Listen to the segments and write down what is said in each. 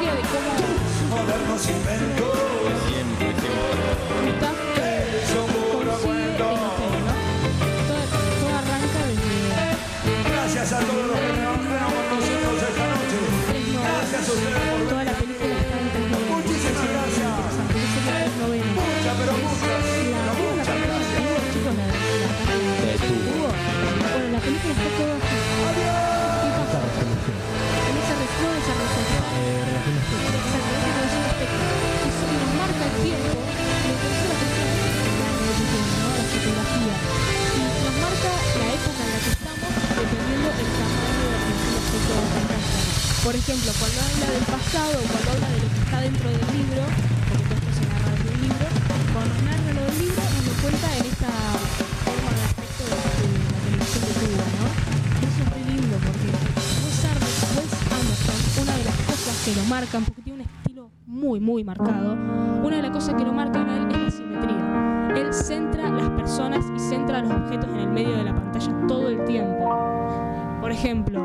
historia de cómo. Modernos inventos. Eh, Siempre Gracias a todos los que me han con nosotros esta noche. Gracias a ustedes. tiempo, me interesó la cuestión de la revolución, ¿no? la fotografía. Y nos marca la época en la que estamos dependiendo el tamaño de las los objetos de pantalla. Por ejemplo, cuando habla del pasado, cuando habla de lo que está dentro del libro, porque todo esto se narra desde el libro, cuando nos narra lo del libro, nos cuenta en esta forma de aspecto este, de, la televisión de Cuba, ¿no? Y eso es muy lindo porque Mozart, Wes Anderson, una de las cosas que lo marcan, muy, muy marcado, una de las cosas que lo marcan a él es la simetría. Él centra las personas y centra los objetos en el medio de la pantalla todo el tiempo. Por ejemplo,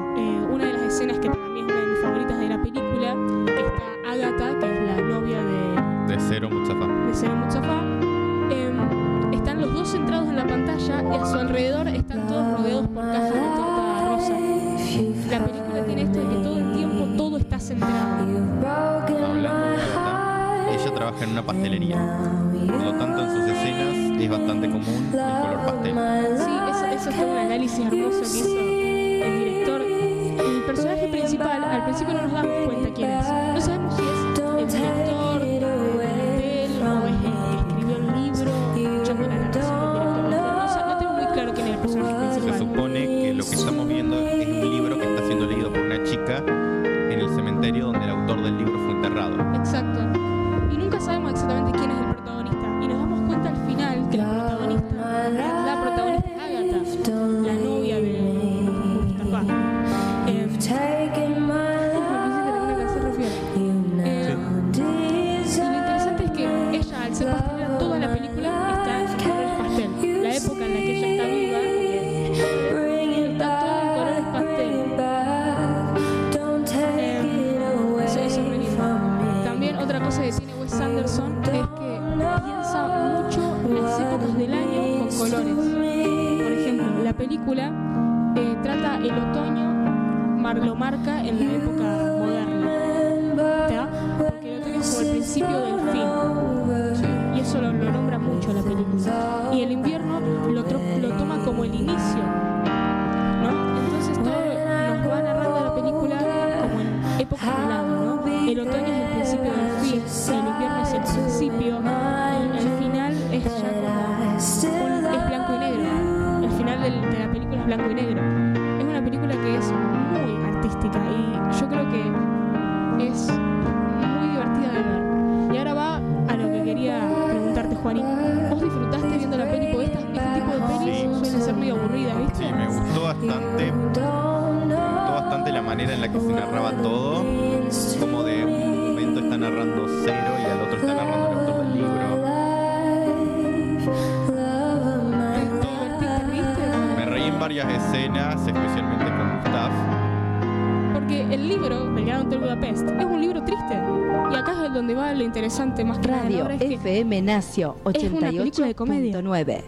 que FM Nacio es una película de comedia. 88.9.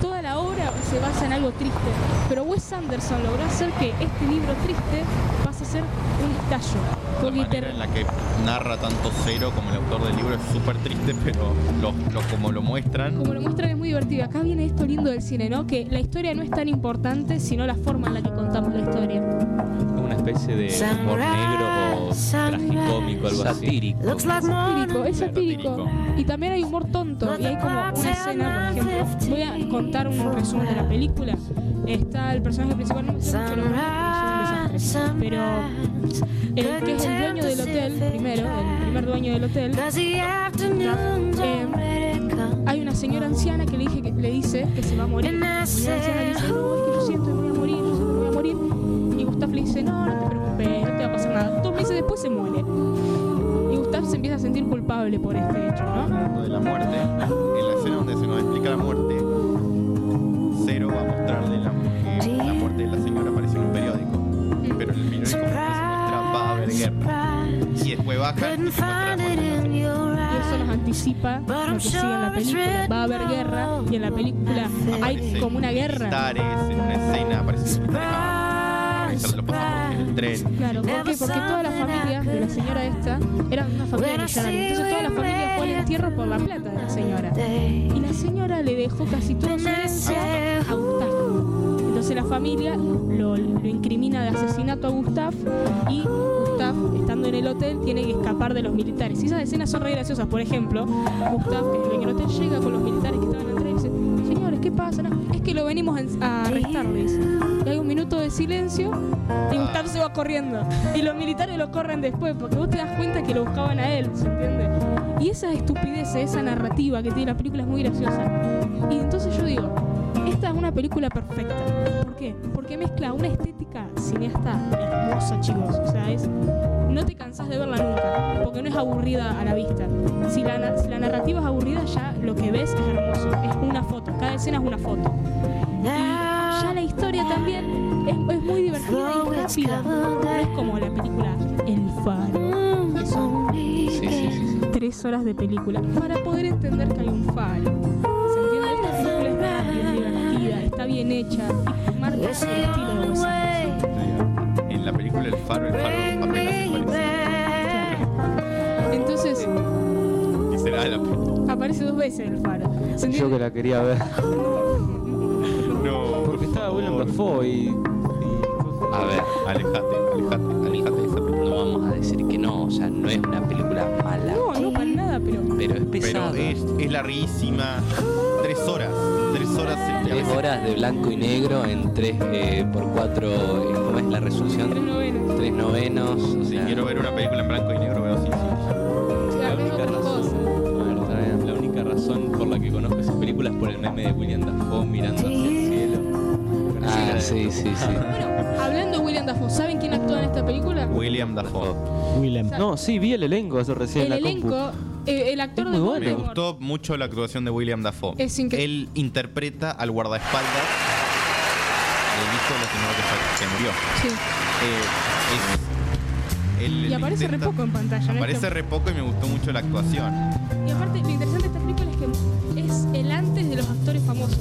toda la obra se basa en algo triste. Pero Wes Anderson logró hacer que este libro triste pase a ser un estallo. La manera en la que narra tanto Cero como el autor del libro es súper triste, pero lo, lo- como lo muestran, como lo muestran es muy divertido. Acá viene esto lindo del cine, ¿no? Que la historia no es tan importante, sino la forma en la que contamos la historia. Es una especie de humor negro o tragicómico, algo así. Satírico. Es satírico, es. Satírico. Y también hay humor tonto. Y hay como una escena, por ejemplo. Voy a contar un resumen de la película. Está el personaje principal, no me sé mucho Pero el que es el dueño del hotel, primero, el primer dueño del hotel, eh, hay una señora anciana que le, dije que, le dice que se va a morir. La señora anciana le dice, no, es que yo siento que me voy a morir, yo siento que me voy a morir. Y Gustav le dice, no, no te preocupes, no te va a pasar nada. Dos meses después se muere. Y Gustav se empieza a sentir culpable por este hecho, ¿no? hablando de la muerte, en la escena donde se nos explica la muerte, Y eso nos anticipa lo que sigue en la película. Va a haber guerra y en la película hay como una guerra. militares en una escena, aparecen en el tren. Claro, ¿por qué? Porque toda la familia de la señora esta era una familia millonaria. Entonces toda la familia fue al entierro por la plata de la señora. Y la señora le dejó casi todo su herencia a Gustav. Entonces la familia lo, lo incrimina de asesinato a Gustav y Gustav, estando en el hotel, tiene que escapar de los militares. Y esas escenas son re graciosas. Por ejemplo, Gustav, que es el hotel, llega con los militares que estaban en el tren y dice, señores, ¿qué pasa? No, es que lo venimos a a arrestar, le dice. Y hay un minuto de silencio y Gustav se va corriendo. Y los militares lo corren después, porque vos te das cuenta que lo buscaban a él, ¿se entiende? Y esa estupidez, esa narrativa que tiene la película es muy graciosa. Y entonces yo digo, esta es una película perfecta. ¿Por qué? Porque mezcla una estética cineasta hermosa, chicos. O sea, es. No te cansás de verla nunca, porque no es aburrida a la vista. Si la, si la narrativa es aburrida, ya lo que ves es hermoso. Es una foto, cada escena es una foto. Y ya la historia también es, es muy divertida y rápida. No es como la película El Faro, son Sí, sí, sí. tres horas de película para poder entender que hay un faro. ¿Se entiende? Esta película está bien divertida, está bien hecha marca el estilo de Wes Anderson. En la película El Faro, el Faro apenas aparece. Entonces, Y será de la película. aparece dos veces el faro. ¿Se Yo que la quería ver. No, Porque estaba Willem Dafoe y. y- A ver, Alejate, alejate, alejate de esa película. no vamos a decir que no, o sea, no es una película mala, No, no para nada, pero pero es Pero pesada. es, es larguísima. Tres horas. De blanco y negro en 3 por 4, ¿cómo es la resolución? tres novenos. Tres novenos. O Si sea, quiero ver una película en blanco y negro, veo sin sea, La única razón. La única por la que conozco esa película es por el meme de William Dafoe mirando hacia el cielo. Ah, sí, sí, sí. Bueno, hablando de William Dafoe, ¿saben quién actúa en esta película? William Dafoe. Willem. No, sí, vi el elenco eso recién El en la compu. Eh, el actor de bueno. Me gustó mucho la actuación de William Dafoe. Es Él interpreta al guardaespaldas del hijo de la señora que, murió. Sí. Eh, es- él- Y aparece re intenta- poco en pantalla, ¿no? Aparece Este- re poco y me gustó mucho la actuación. Y aparte, lo interesante de esta película es que es el antes de los actores famosos.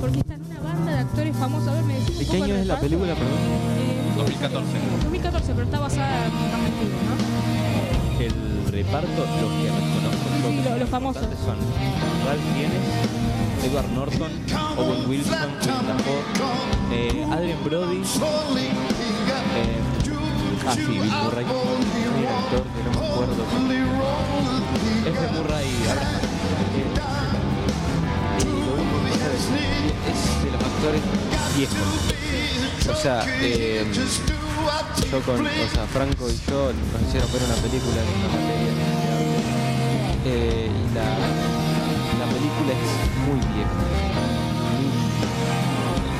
Porque está en una banda de actores famosos. A ver, me decís ¿De qué año el es la película, perdón? Eh, 2014. 2014, pero está basada en un ¿no? El reparto, los que reconozco yo Sí, que lo- son los famosos. son Ralph Fiennes, Edward Norton, Owen Wilson, Dafoe, eh, Adrien Brody, eh, ah sí, Bill Murray, un actor que no me acuerdo. Es de Murray. Eh, que es de los actores viejos. O sea, eh, yo con, o sea, Franco y yo nos hicieron ver una película en una materia. Eh, y la, la película es muy vieja.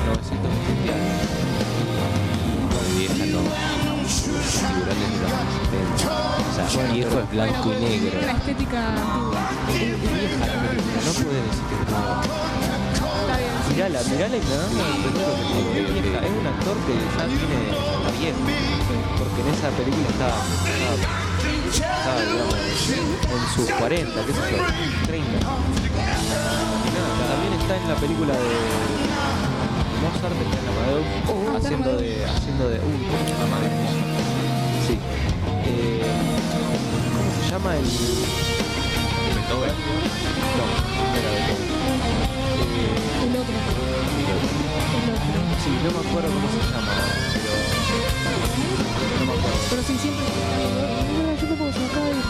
1970 Muy vieja, no. Tiburones de los 70. O sea, viejo es blanco y negro. Estética. Entender lo que te digo. Es vieja, Es un actor que ya tiene está viejo. Porque en esa película estaba, estaba, estaba, digamos, en sus 40, qué sé yo, 30. Y nada, también está en la película de Mozart, está en Amadeus, haciendo de, haciendo de, uh, Amadeus. Sí. Eh, ¿Cómo se llama el...? Beethoven. No, no era Beethoven. Eh, El otro. El otro. Sí, no me acuerdo cómo se llama, pero. No me acuerdo. Pero sí, siempre. No, yo tampoco se acaba de.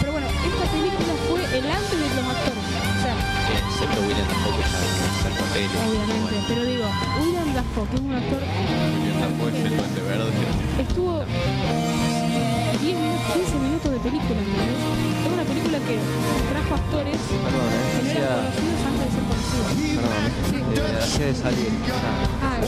Pero bueno, esta película fue el antes de los actores. O sea, Excepto William tampoco ya hacer papeles. obviamente. Pero digo, William Dafoe, que es un actor. William Dafoe es el duende verde. Estuvo 10 minutos, 15 minutos de película, ¿entendés? Es una película que trajo actores que Perdón, eh, no hacía. eran conocidos antes de ser conocidos. Perdón, Sí. eh, hacía de salir. Ah,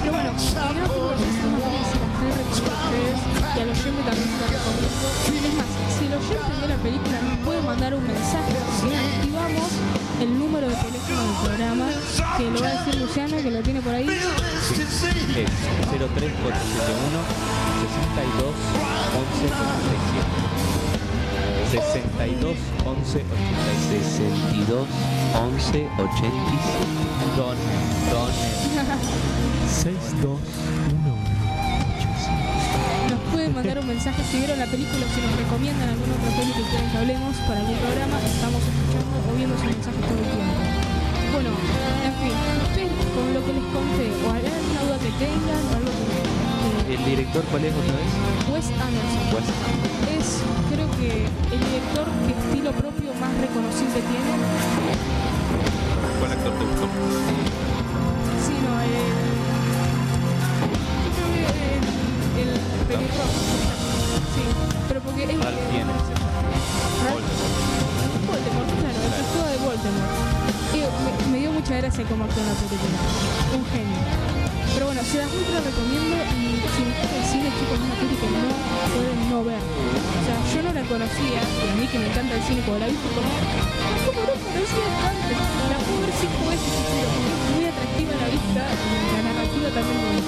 Pero bueno, primero que decir una cosa, se las recomiendo a ustedes y al oyente también se las recomiendo. Es más, si el oyente ve la película nos puede mandar un mensaje si activamos el número de teléfono del programa que lo va a decir Luciano, que lo tiene por ahí. Es 03471 62 11 87. 62 11 87. 62 11 85. Don, Don. 6218. Nos pueden mandar un mensaje si vieron la película o si nos recomiendan alguna otra peli que quieren que hablemos para algún programa. Estamos escuchando o viendo sus mensajes todo el tiempo. Bueno, en fin, ustedes con lo que les conté, o alguna duda que tengan, o algo que, ¿El director cuál es otra vez? que Wes Anderson Pues, es, creo que, el director que estilo propio más reconocible tiene. ¿Cuál actor te gustó? Sí, no, eh, yo creo que el, el pelirrojo. Sí, pero porque es... me, me dio mucha gracia cómo actuó en la película. Un genio. Pero bueno, se las ultra recomiendo y si gusta el cine, chicos, es una película que no pueden no ver. O sea, yo no la conocía, y a mí que me encanta el cine, cuando la vi fue como, ¿cómo no conocía tanto? La puedo ver cinco veces es muy atractiva la vista la narrativa también me.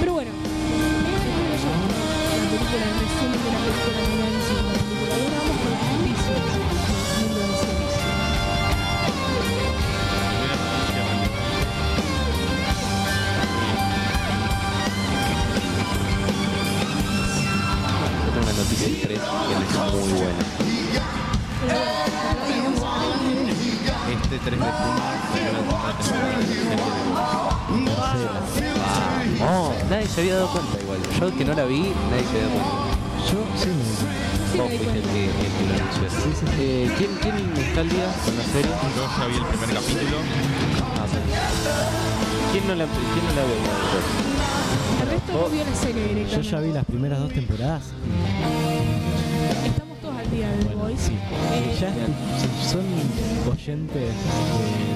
Pero bueno, eso. La película, de la película, el de. Oh, nadie se había dado cuenta igual. Yo que no la vi, nadie se había dado cuenta. Yo sí me di cuenta. Sí, Vos me di fuiste el cuenta. que, el que lo anunció. Sí, sí, sí. Eh, ¿quién, ¿Quién está al día con la serie? Yo ya vi el primer capítulo. Ah, ¿Quién no la, quién no la ve? El resto no vio la serie Yo directamente. ya vi las primeras dos temporadas y Bueno, sí. Eh, ya si son oyentes de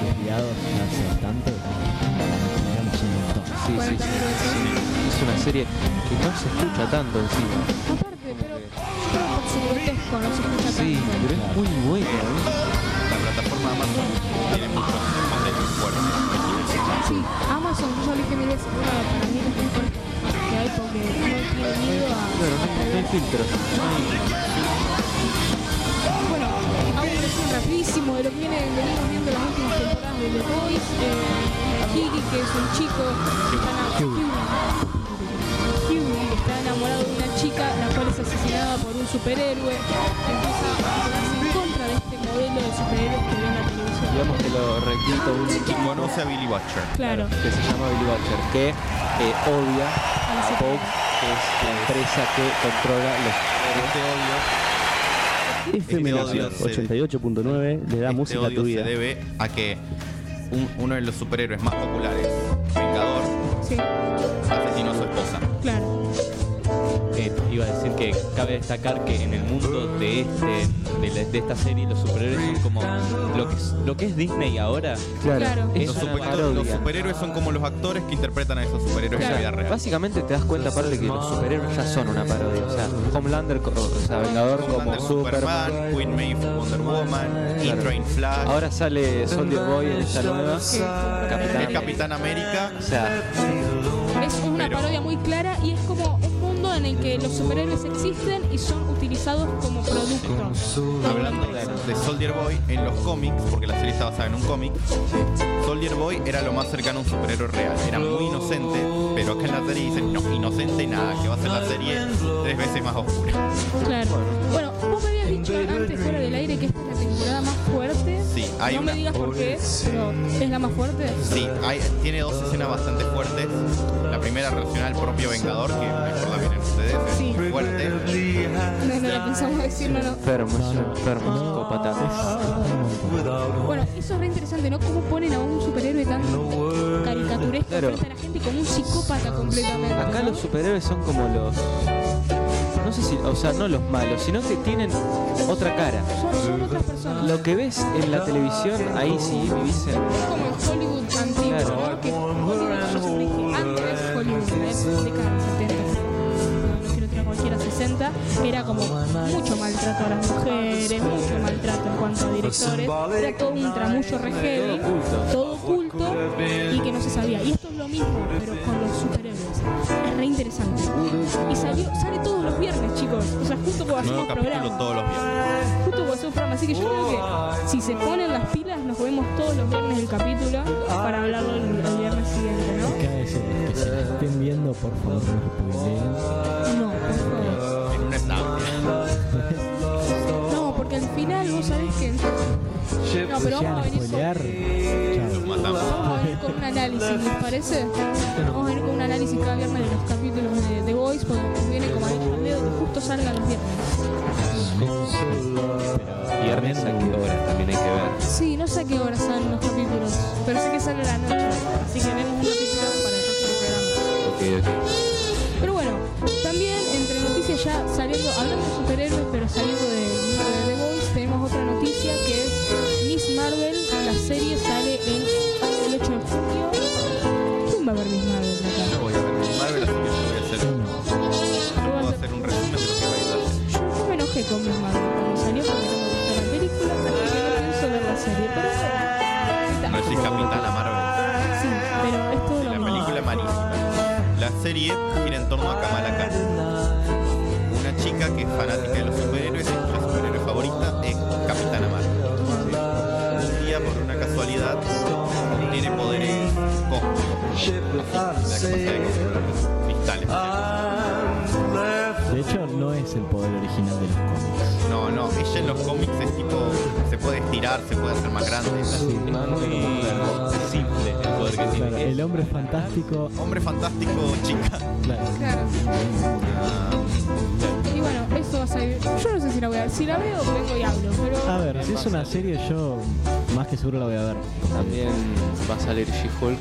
desviados hace bastante, digamos un montón. Sí, Bueno, sí, lo sí. decís. Es una serie que no se escucha tanto encima. Aparte, pero grotesco no se escucha Sí, tanto. pero es muy buena. ¿eh? La plataforma de Amazon tiene muchos contenidos fuertes. Sí, Amazon, yo le dije mil veces, para mí es muy fuerte porque no tiene miedo a... Claro, no, hay- hay- Bueno, hago un resumen rapidísimo de lo que viene, venimos viendo las últimas temporadas de The Boys. Eh, Higgy, que es un chico que está enamorado, que está enamorado de una chica, la cual es asesinada por un superhéroe. Empieza a modelo de superhéroes que ve en la televisión. Digamos que lo recluta un Y conoce a Billy Butcher. Claro, que se llama Billy Butcher, que eh, odia a Fox, que es la empresa que controla los Este odio, FM Este odio Nacional se- 88.9 le da este música a odio tu se vida. debe a que un- uno de los superhéroes más populares, Vengador, sí, asesinó a su esposa. claro. Eh, iba a decir que cabe destacar que en el mundo de este de, la- de esta serie los superhéroes son como lo que es, lo que es Disney ahora. Claro, Claro. es Los, super- superhéroes son como los actores que interpretan a esos superhéroes en la vida real. Básicamente te das cuenta, aparte, que los superhéroes ya son una parodia. O sea, Homelander, o sea, Vengador como Superman. Superman, Queen Maeve, Wonder Woman, E-Train Flash, Ahora sale Soldier Boy en esta nueva. Capitán. el Capitán América. O sea, Es una Pero- parodia muy clara y es como en el que los superhéroes existen y son utilizados como productos. Hablando de, de Soldier Boy, en los cómics, porque la serie está basada en un cómic, Soldier Boy era lo más cercano a un superhéroe real. Era muy inocente, pero acá en la serie dicen, no, inocente nada, que va a ser la serie tres veces más oscura. Claro. Bueno, vos me habías dicho antes fuera del aire que esta es la temporada más fuerte. Sí, hay no una- me digas por qué, pero ¿es la más fuerte? Sí, hay- tiene dos escenas bastante fuertes. La primera relaciona al propio Vengador, que mejor la vienen ustedes, es Sí. fuerte. No, no la pensamos decir, no, no. enfermo, es un enfermo, psicópata. Bueno, eso es re interesante, ¿no? Cómo ponen a un superhéroe tan caricaturesco Claro. frente a la gente como un psicópata completamente. Acá ¿no? los superhéroes son como los. No sé si. O sea, no los malos, sino que tienen otra cara. son, son otras personas. Lo que ves en la televisión, ahí sí vivís en. Es como el Hollywood antiguo, Claro. ¿no? Que Hollywood, yo antes Hollywood, 60, era como mucho maltrato a las mujeres, mucho maltrato en cuanto a directores, era todo un tramullo re heavy, todo oculto y que no se sabía. Y esto es lo mismo, pero con los superhéroes. Es re interesante. Y salió, sale todos los viernes, chicos. O sea, justo Nuevo hacemos programa. todos los viernes. Justo como hacemos programa. Así que yo creo que si se ponen las pilas, nos vemos todos los viernes del capítulo para hablarlo el, el viernes siguiente, ¿no? Que se la estén viendo, por favor, No, pero vamos a venir con, spoilear, chao. Matamos. vamos a venir con un análisis, ¿les parece? Vamos a venir con un análisis cada viernes de los capítulos de The Voice, porque nos viene como al leo que justo salgan los viernes. Viernes a qué hora también hay que ver. Sí, no sé a qué hora salen los capítulos, pero sé que sale a la noche. Así que vemos un capítulo para el próximo programa. Ok, ok. Pero bueno, también entre noticias ya saliendo, hablando de superhéroes, pero saliendo de noticia que es Miss Marvel, la serie sale el, el 8 de junio. ¿Quién va a ver Miss Marvel Yo acá? voy a ver Miss Marvel, así que yo voy a hacer, puedo hacer un resumen de lo que va a ir la. Yo me enojé con Miss Marvel cuando salió porque no me gustó la película, así que no pienso ver la serie. Pero No decís Capitana Marvel. sí, pero es todo Sí, lo la mismo. película es malísima. La serie gira en torno a Kamala Khan, una chica que es fanática de los superhéroes de hecho, no es el poder original de los cómics. No, no, ella en los cómics es tipo, se puede estirar, se puede hacer más grande. Es muy simple el poder que Claro, tiene. el hombre fantástico. Hombre fantástico, chica. Claro. Claro. Ah, Y bueno, eso va a salir. Yo no sé si la voy a ver. Si la veo, vengo y hablo. Pero A ver, si es una serie, yo más que seguro la voy a ver. También va a salir She-Hulk.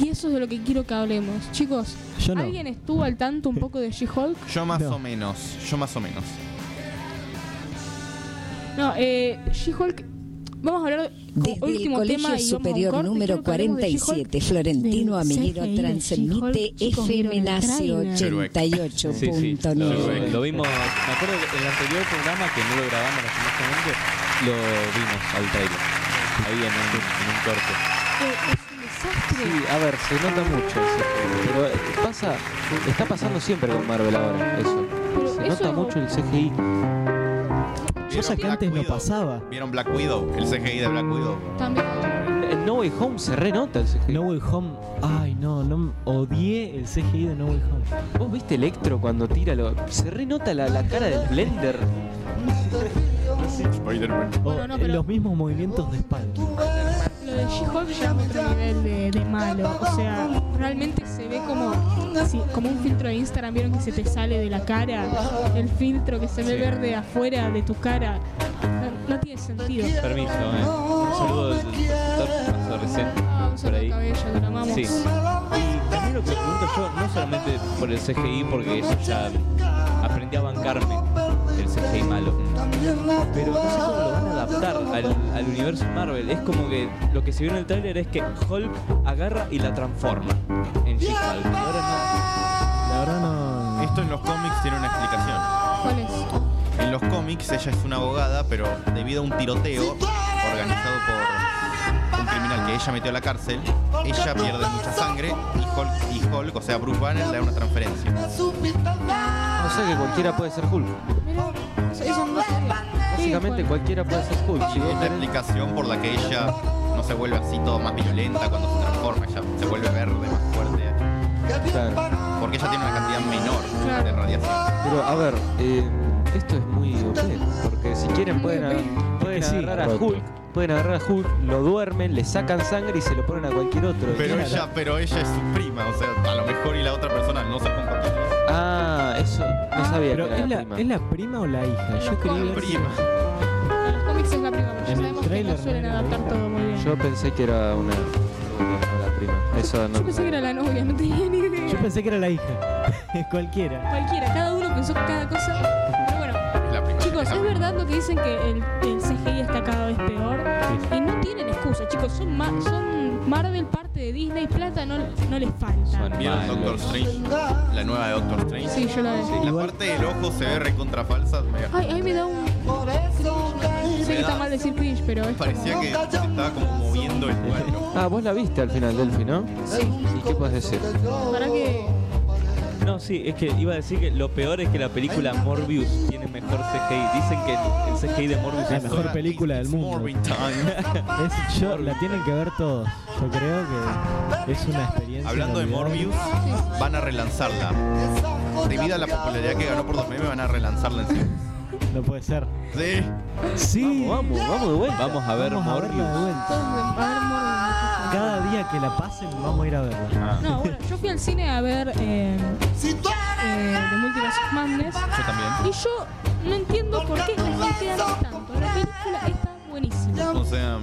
Y eso es de lo que quiero que hablemos. Chicos, Yo no. ¿alguien estuvo al tanto un poco de She-Hulk? Yo más No. o menos, yo más o menos. No, eh, She-Hulk. Vamos a hablar como Desde el último Colegio tema y vamos a un Superior corte. número Quiero que hablemos de 47, She-Hulk. Florentino del Amiguero CGI de transmite She-Hulk. Chicos, ¿vieron el FM tráiler? Sí, sí, lo, 88.9. lo vimos, me acuerdo que el anterior programa que no lo grabamos lastimosamente, lo vimos al trailer. Ahí en un, en un corte. Eh, es Sí, a ver, se nota mucho el CGI, pero eh, pasa, está pasando siempre con Marvel ahora, eso. Pero Se eso- nota mucho el CGI. Cosa que antes no pasaba. ¿Vieron Black Widow? El CGI de Black Widow. También. En No Way Home se renota el CGI. No Way Home. Ay, no, no. Odié el CGI de No Way Home. ¿Vos viste Electro cuando tira lo... Se renota la, la cara del Blender. Spider-Man. O Bueno, no, pero- Los mismos movimientos de espalda. She-Hulk ya es otro nivel de, de malo. O sea, realmente se ve como, si- como un filtro de Instagram. ¿Vieron que se te sale de la cara? El filtro que se ve verde afuera de tu cara. No, no tiene sentido. Permiso, eh. Un saludo del doctor pasó recién Ah, un por ahí. cabello, lo amamos. Sí. Y también lo que pregunto yo, no solamente por el CGI, porque eso ya aprendí a bancarme CGI malo. Pero no sé cómo lo van a adaptar al, al universo Marvel. Es como que lo que se vio en el tráiler es que Hulk agarra y la transforma en ahora La verdad no. Esto en los cómics tiene una explicación. ¿Cuál es? En los cómics ella es una abogada, pero debido a un tiroteo organizado por un criminal que ella metió a la cárcel, ella pierde mucha sangre y Hulk, y Hulk, o sea, Bruce Banner, le da una transferencia. O sea que cualquiera puede ser Hulk. Mira, eso, eso no sabía. Básicamente cualquiera puede ser Hulk. Si Y vos es la explicación por la que ella no se vuelve así todo más violenta cuando se transforma, ella se vuelve verde, más fuerte, Claro. porque ella tiene una cantidad menor Claro. de radiación. Pero a ver, eh, esto es muy OP, porque si quieren pueden, pueden Sí, agarrar a. Hulk, pueden agarrar a Hulk, lo duermen, le sacan sangre y se lo ponen a cualquier otro. Pero Claro. ella, pero ella es su prima, o sea, a lo mejor y la otra persona no son compatibles. Ah, eso no sabía Pero que ¿es era la, prima. ¿es la prima o la hija? Yo creí ver- Prima. En los cómics es la prima, pero ya En el sabemos que no suelen adaptar todo muy bien. Yo pensé que era una la prima. Eso no Yo pensé que era la novia, no tenía ni idea. Yo pensé que era la hija. Cualquiera. Cualquiera, cada uno pensó cada cosa. Chicos, es verdad lo que dicen que el, el CGI está cada vez peor. Sí. Y no tienen excusa, chicos. Son, ma- son Marvel, parte de Disney, plata no, no les falta. Son ¿Vieron. Doctor Strange? La nueva de Doctor Strange. Sí, yo la vi. La parte del ojo se ve recontra falsa. Ay, a mí me da un. Sé que está mal decir cringe, pero es. parecía que se estaba como moviendo el cuerpo. Ah, vos la viste al final, Delphi, ¿no? Sí. ¿Y qué puedes decir? Para que. No, sí, es que iba a decir que lo peor es que la película Morbius tiene mejor CGI. Dicen que el, el CGI de Morbius La es mejor película del mundo. Es, yo, la tienen que ver todos. Yo creo que es una experiencia. Hablando de. Morbius, van a relanzarla. Debido a la popularidad que ganó por 2000, van a relanzarla en cine. No puede ser. Sí. Sí. Vamos, vamos de vuelta. Vamos a ver Vamos a verla de Morbius. vuelta. Cada día que la pasen, vamos a ir a verla. No, bueno, yo fui al cine a ver eh, eh, The Multiverse of Madness Yo también. y yo no entiendo por qué la gente ama tanto. La película está buenísima. O sea,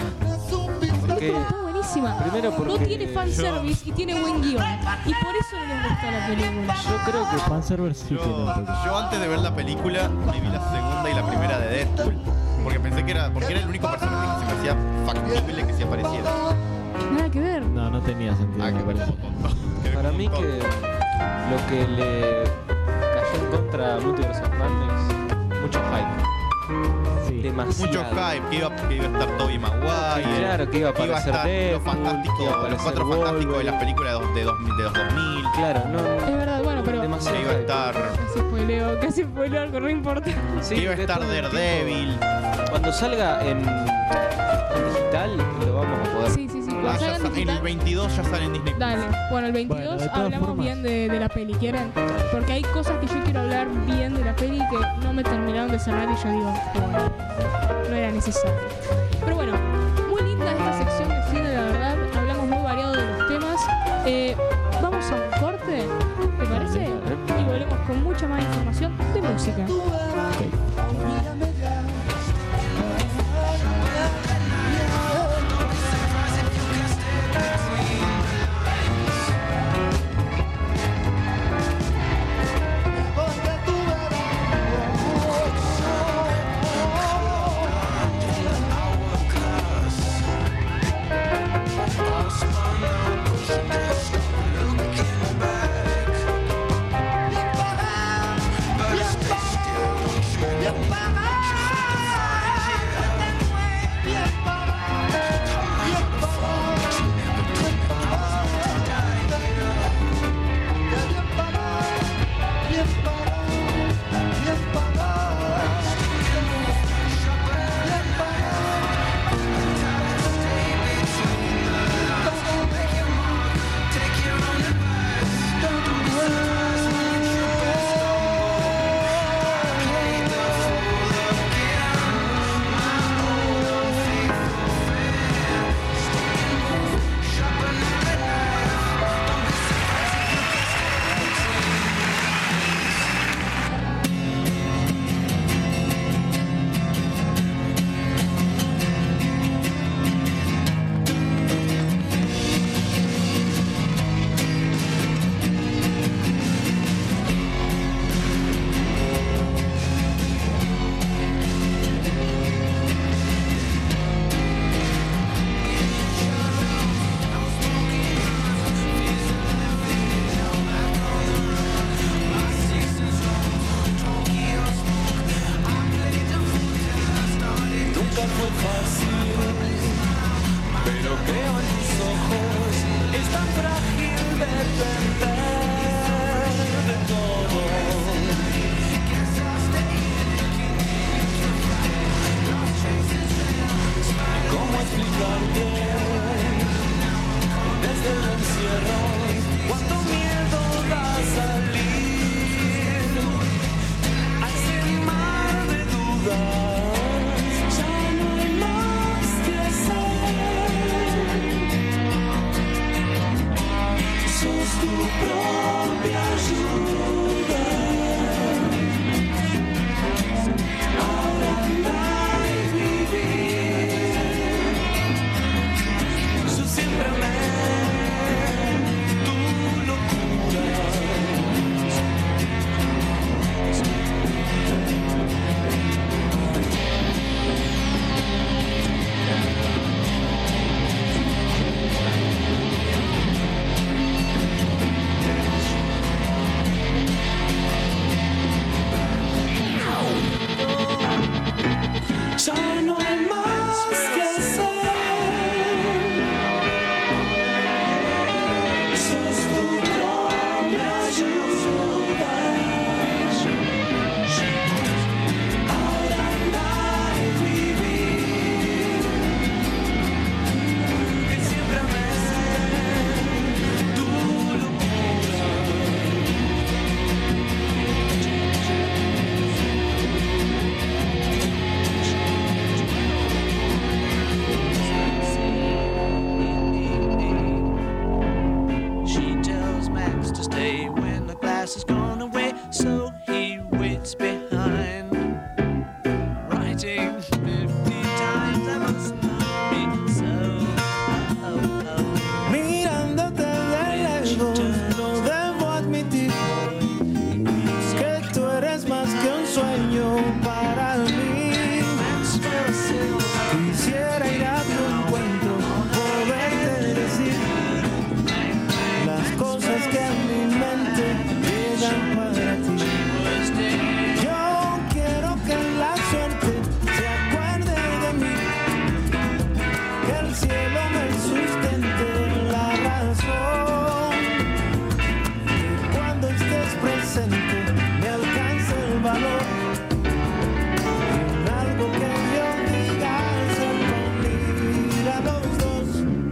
Porque está buenísima. Primero porque no tiene fanservice y tiene buen guion. Y por eso no les gusta la película. yo creo que Fanservice sí yo, tiene un poco. yo antes de ver la película me vi la segunda y la primera de Deadpool. Porque pensé que era, porque era el único personaje que se me hacía factible que se apareciera. Que ver. No, no tenía sentido. Ah, me parece. para mí que lo que le cayó en contra a Multiverse of Madness, mucho hype. Sí. Demasiado. Mucho hype, que iba, que iba a estar Tobey Maguire. Claro, que iba a que iba a aparecer estar los Deadpool, fantásticos, que iba a los cuatro fantásticos de las películas de, dos- de, los 2000. Claro, no. Es verdad, bueno, pero. Demasiado. Que iba a estar, Casi spoileo, casi spoileo algo, no importa. Sí, que iba a estar Daredevil. Cuando salga en, en digital, lo vamos a poder. Sí, sí, sí. Ah, ya sa- el 22 ya sale en Disney. Plus. Dale, bueno, el 22 Bueno, de todas hablamos formas- bien de, de la peli, ¿quieren? Porque hay cosas que yo quiero hablar bien de la peli que no me terminaron de cerrar y yo digo, bueno, no era necesario. Pero bueno, muy linda esta sección de cine, la verdad, hablamos muy variado de los temas. Eh, vamos a un corte, ¿te parece? Y volvemos con mucha más información de música. You're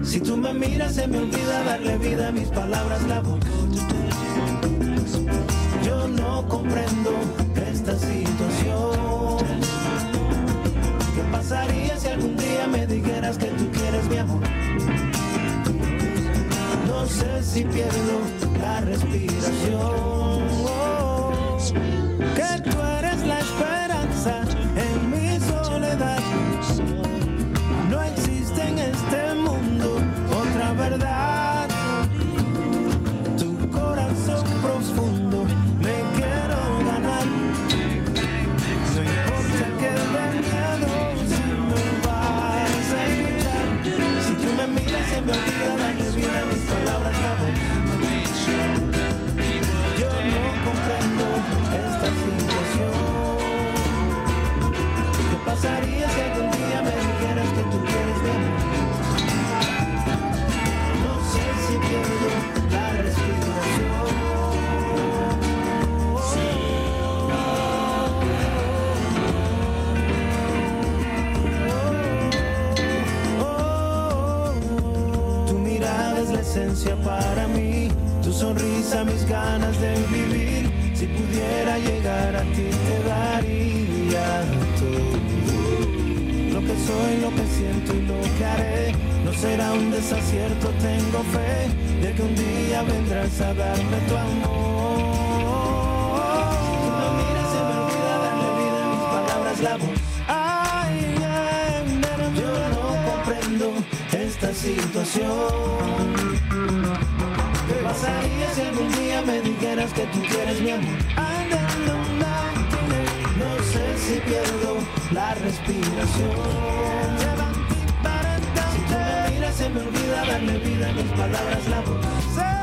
Si tú me miras se me olvida darle vida a mis palabras, la voy. Yo no comprendo esta situación. ¿Qué pasaría si algún día me dijeras que tú quieres mi amor? No sé si pierdo la respiración. Que tú eres la esperanza esencia para mí, tu sonrisa mis ganas de vivir. Si pudiera llegar a ti te daría todo. Lo que soy, lo que siento y lo que haré no será un desacierto. Tengo fe de que un día vendrás a darme tu amor. Si tú me miras se me olvida darle vida a mis palabras, la voz. Ay, ay, yo no comprendo esta situación. ¿Qué pasaría si algún día me dijeras que tú quieres mi amor? No, no sé si pierdo la respiración. Si tú me miras se me olvida darle vida a mis palabras, la voz.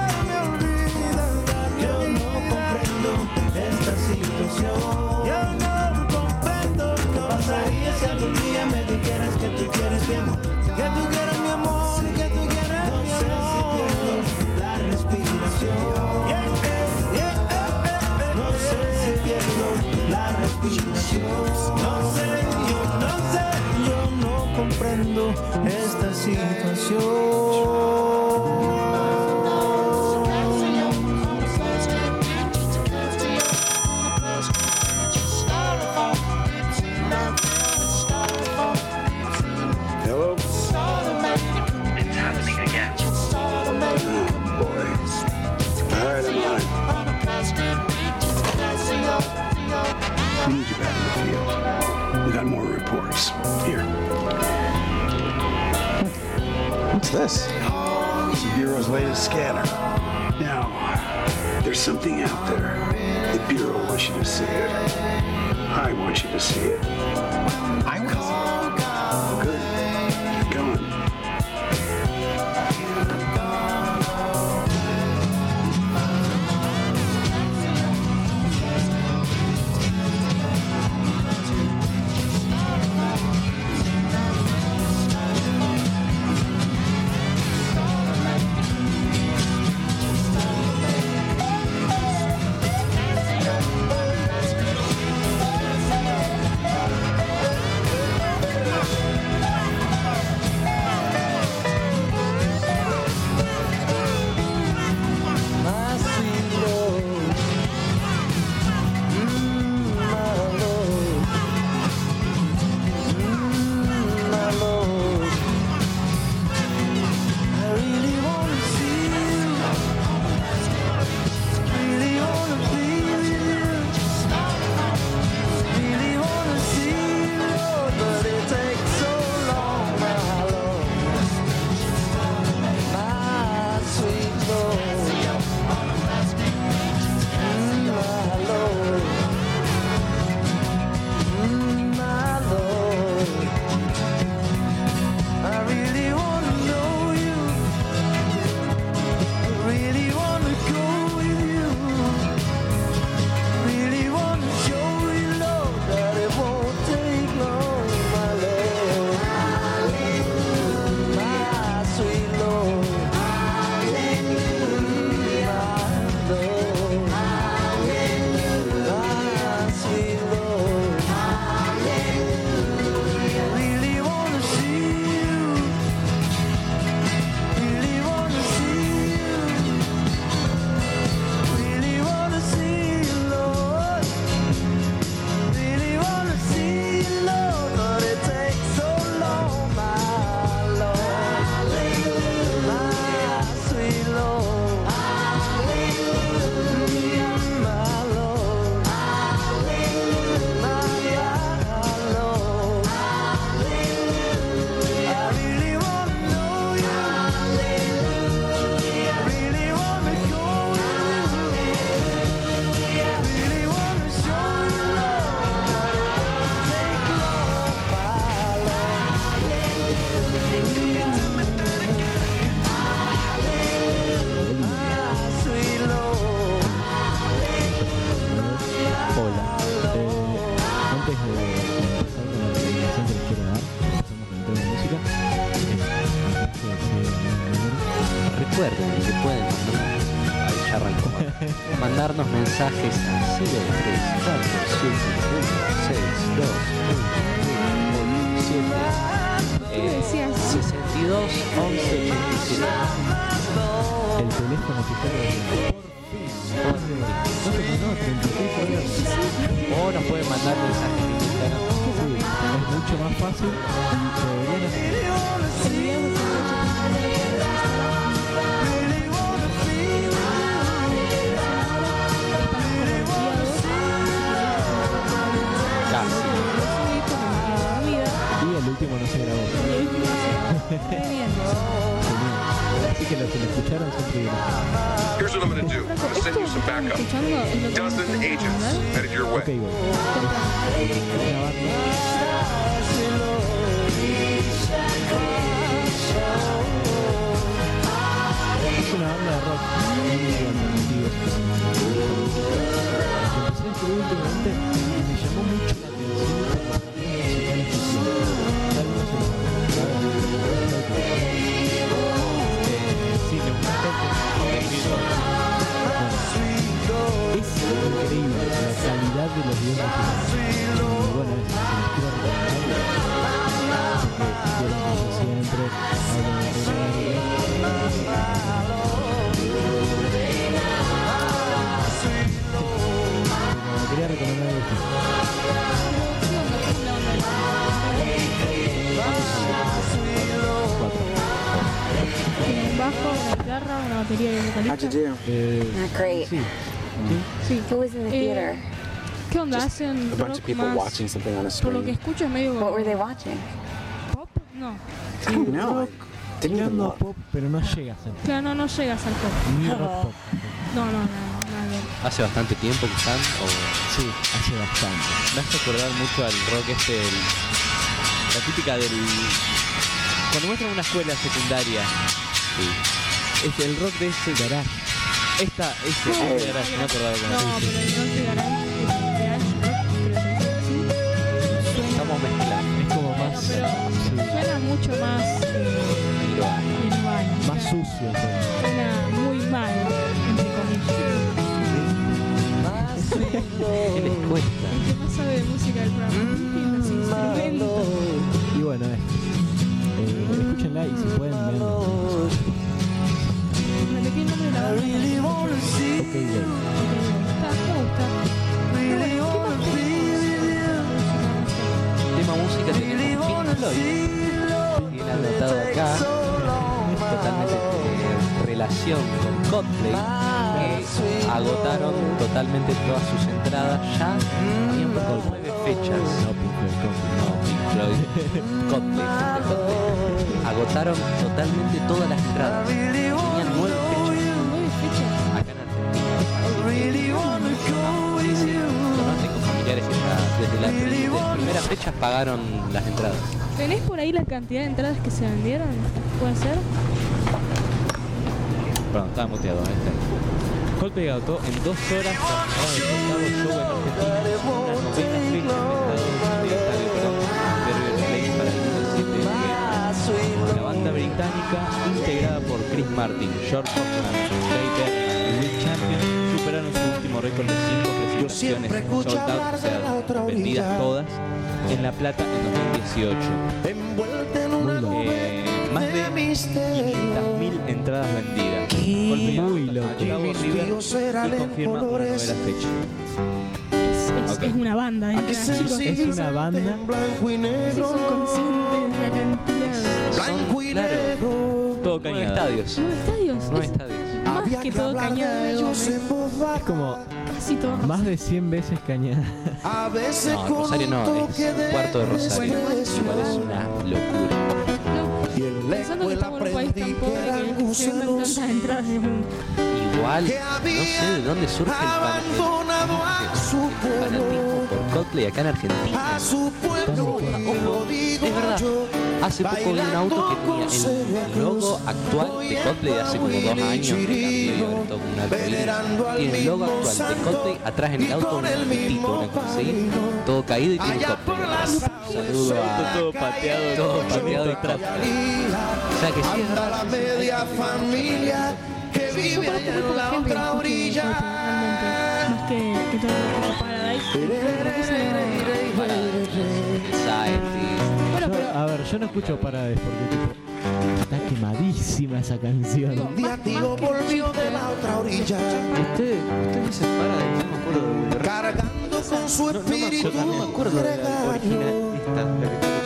Es una banda Es una banda de rock batería y un vocalista. Eh, Not great. sí. Sí. Who was in the Eh, theater? ¿Qué onda? Hacen A bunch rock of people más... watching something on a Por lo que screen. escucho es medio What were they watching? pop. No. I didn't even Tirando a look. pop, pero no llega a ser pop. Claro, no, no llegas al pop. Ni rock pop. No, no, que ver. hace bastante tiempo que están o Sí, hace bastante. Me hace acordar mucho al rock este del, la típica del cuando muestran una escuela secundaria es el rock de ese Garage. esta ese ese garage, no me acordaba cómo No, pero el rock de garage, así. estamos mezclando Es como más. Pero sí, suena mucho más eh. Nirvana. más sucio. Suena muy mal, entre comillas. ¿qué les cuesta? El que más sabe de música del programa. Instrumentos. Y bueno, es. Eh, escúchenla y si pueden, veanla. Tenemos? tema música tenemos Pink Floyd bien anotado acá. Totalmente eh, relación con Coldplay agotaron totalmente todas sus entradas ya. Habían por nueve fechas. No, Pink Floyd, Pink Floyd. Coldplay gente Coldplay. Agotaron totalmente todas las entradas desde las desde las primeras fechas pagaron las entradas ¿Tenés por ahí la cantidad de entradas que se vendieron? ¿Puede ser? Perdón, estaba muteado. ahí está. Coldplay agotó en dos horas cerrado el octavo show en Argentina, una novena fecha en Estados Unidos, perdón, de River Plate para el 17 de noviembre. La banda británica, integrada por Chris Martin, George Osborne, Dave superaron su último récord de cinco presentaciones sold out, o sea, vendidas todas, en La Plata en 2018. Eh, más de 500.000 entradas vendidas. Coldplay Muy loco. Y confirma una novena fecha. Es, es, Ok. es una banda chicos. Es una banda. Cantidad. Son, claro, Todo cañada. estadios. ¿Nueve estadios? Es estadios. Más que todo cañada de Gómez. Es como Casi todo más de 100 veces cañada. No, Rosario no, es un cuarto de Rosario. Igual es una locura. No, pensando que estamos en un país tan pobre que se vendan tantas entradas de mundo. Igual, no sé de dónde surge el fanatismo, fanatismo por Coldplay acá en Argentina. Ojo, es verdad. Hace poco vi un auto que tenía el logo actual de Coldplay de hace como dos años, arcoíris. Tiene el logo actual de Coldplay atrás en el auto, un petito, una cosa así, todo caído y tiene Coldplay saludo a Todo pateado, todo pateado y atrás. O sea que sí, es verdad. media familia que yo conozco muy poca gente que Bueno, pero a ver, yo no escucho Paradise porque tipo, está quemadísima esa canción. digo, más, más que chiste, Usted, usted dice para de no me acuerdo de Cargando con su No, no me espíritu no me acuerdo de la original. Esta, la.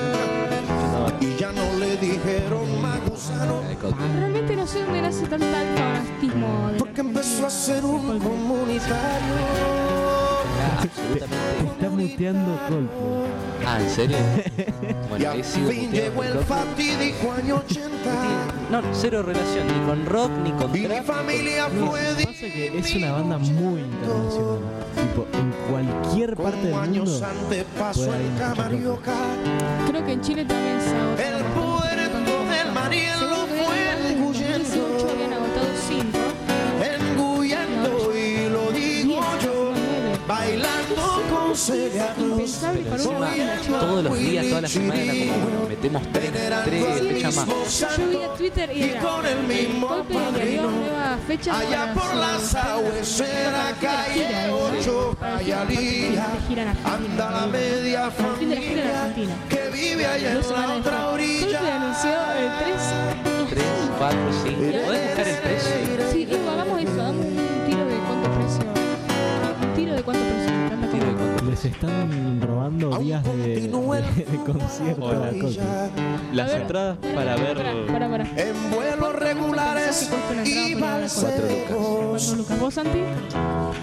Y ya no le dijeron más gusano La de Coldplay. Realmente no sé dónde nace tanta fanatismo de la porque empezó a ser un comunitario. Te está muteando Coldplay. Ah, ¿en serio? Y Bueno, ahí al sigo fin muteado llegó por el Coldplay. fatídico año 80 No, cero relación, ni con rock, ni con y mi trap. familia No, fue pasa que es una banda muy internacional. Tipo, en cualquier parte del mundo. puede. Creo que en Chile también se. El puerto del Impensable para Encima, banda. todos los días, toda la semana era como, bueno, metemos tres, tres fechas más. Yo vi a Twitter y era con el mismo Coldplay añadió padrino, nueva fecha allá para por su- la calle 8, Jayalía, anda la media familia que vive allá en la semanas otra orilla. anunció el 3. 3, 4, 5. ¿Podés buscar el precio? Sí, hagamos eso, hagamos un tiro de cuánto precio. Un tiro de cuánto precio. Les están robando días de, de- de concierto a Coldplay. orilla. Las ver, entradas para ver. Para, para. En vuelos regulares y balseros. Lucas, vos, Santi.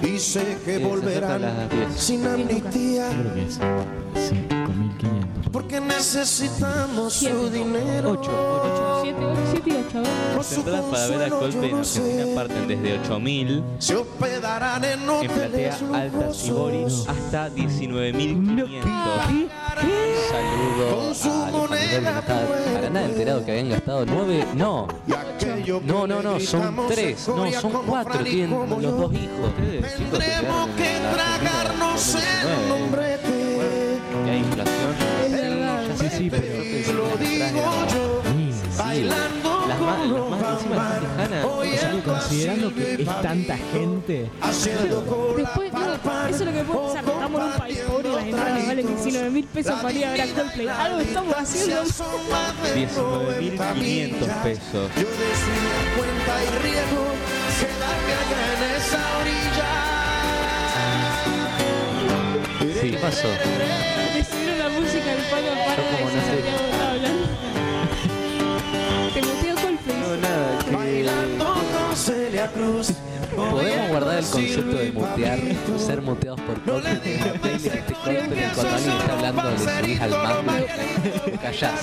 Y sé que se volverán las 10. sin amnistía. Creo que es 5.500. Porque necesitamos su dinero. 8, 7, 8, 7 y 8. A ver. Por Las entradas para ver a Coldplay en Argentina sé. parten desde 8000 Se hospedarán en en platea Boris lujosos. hasta 19500. Saludo Con su a los familiares que no moneda estaba para nada enterado que habían gastado 9. No, no, no, no, son gritamos 3. en No, son como 4. Fran y Tienen los dos hijos. Tendremos que tragarnos el 2019. nombrete. Que hay inflación. Sí, sí, pero. Y lo digo yo, Sí, bailando Las más, con las los más encima las más lejanas. Hoy o sea, considerando que es tanta gente. Haciendo cola Después, no, eso es lo que puede pensar. Estamos en un país pobre y las entradas valen 19 mil pesos para ir a ver a Coldplay. Algo estamos haciendo. 19.500 pesos. Yo decidí en cuenta y riesgo quedarme allá en esa orilla. ¿Qué pasó? Decidieron la música del para Cruz. Podemos guardar el concepto de mutear, ser muteados por playlist de Coldplay, cuando alguien está hablando le subís al te callás.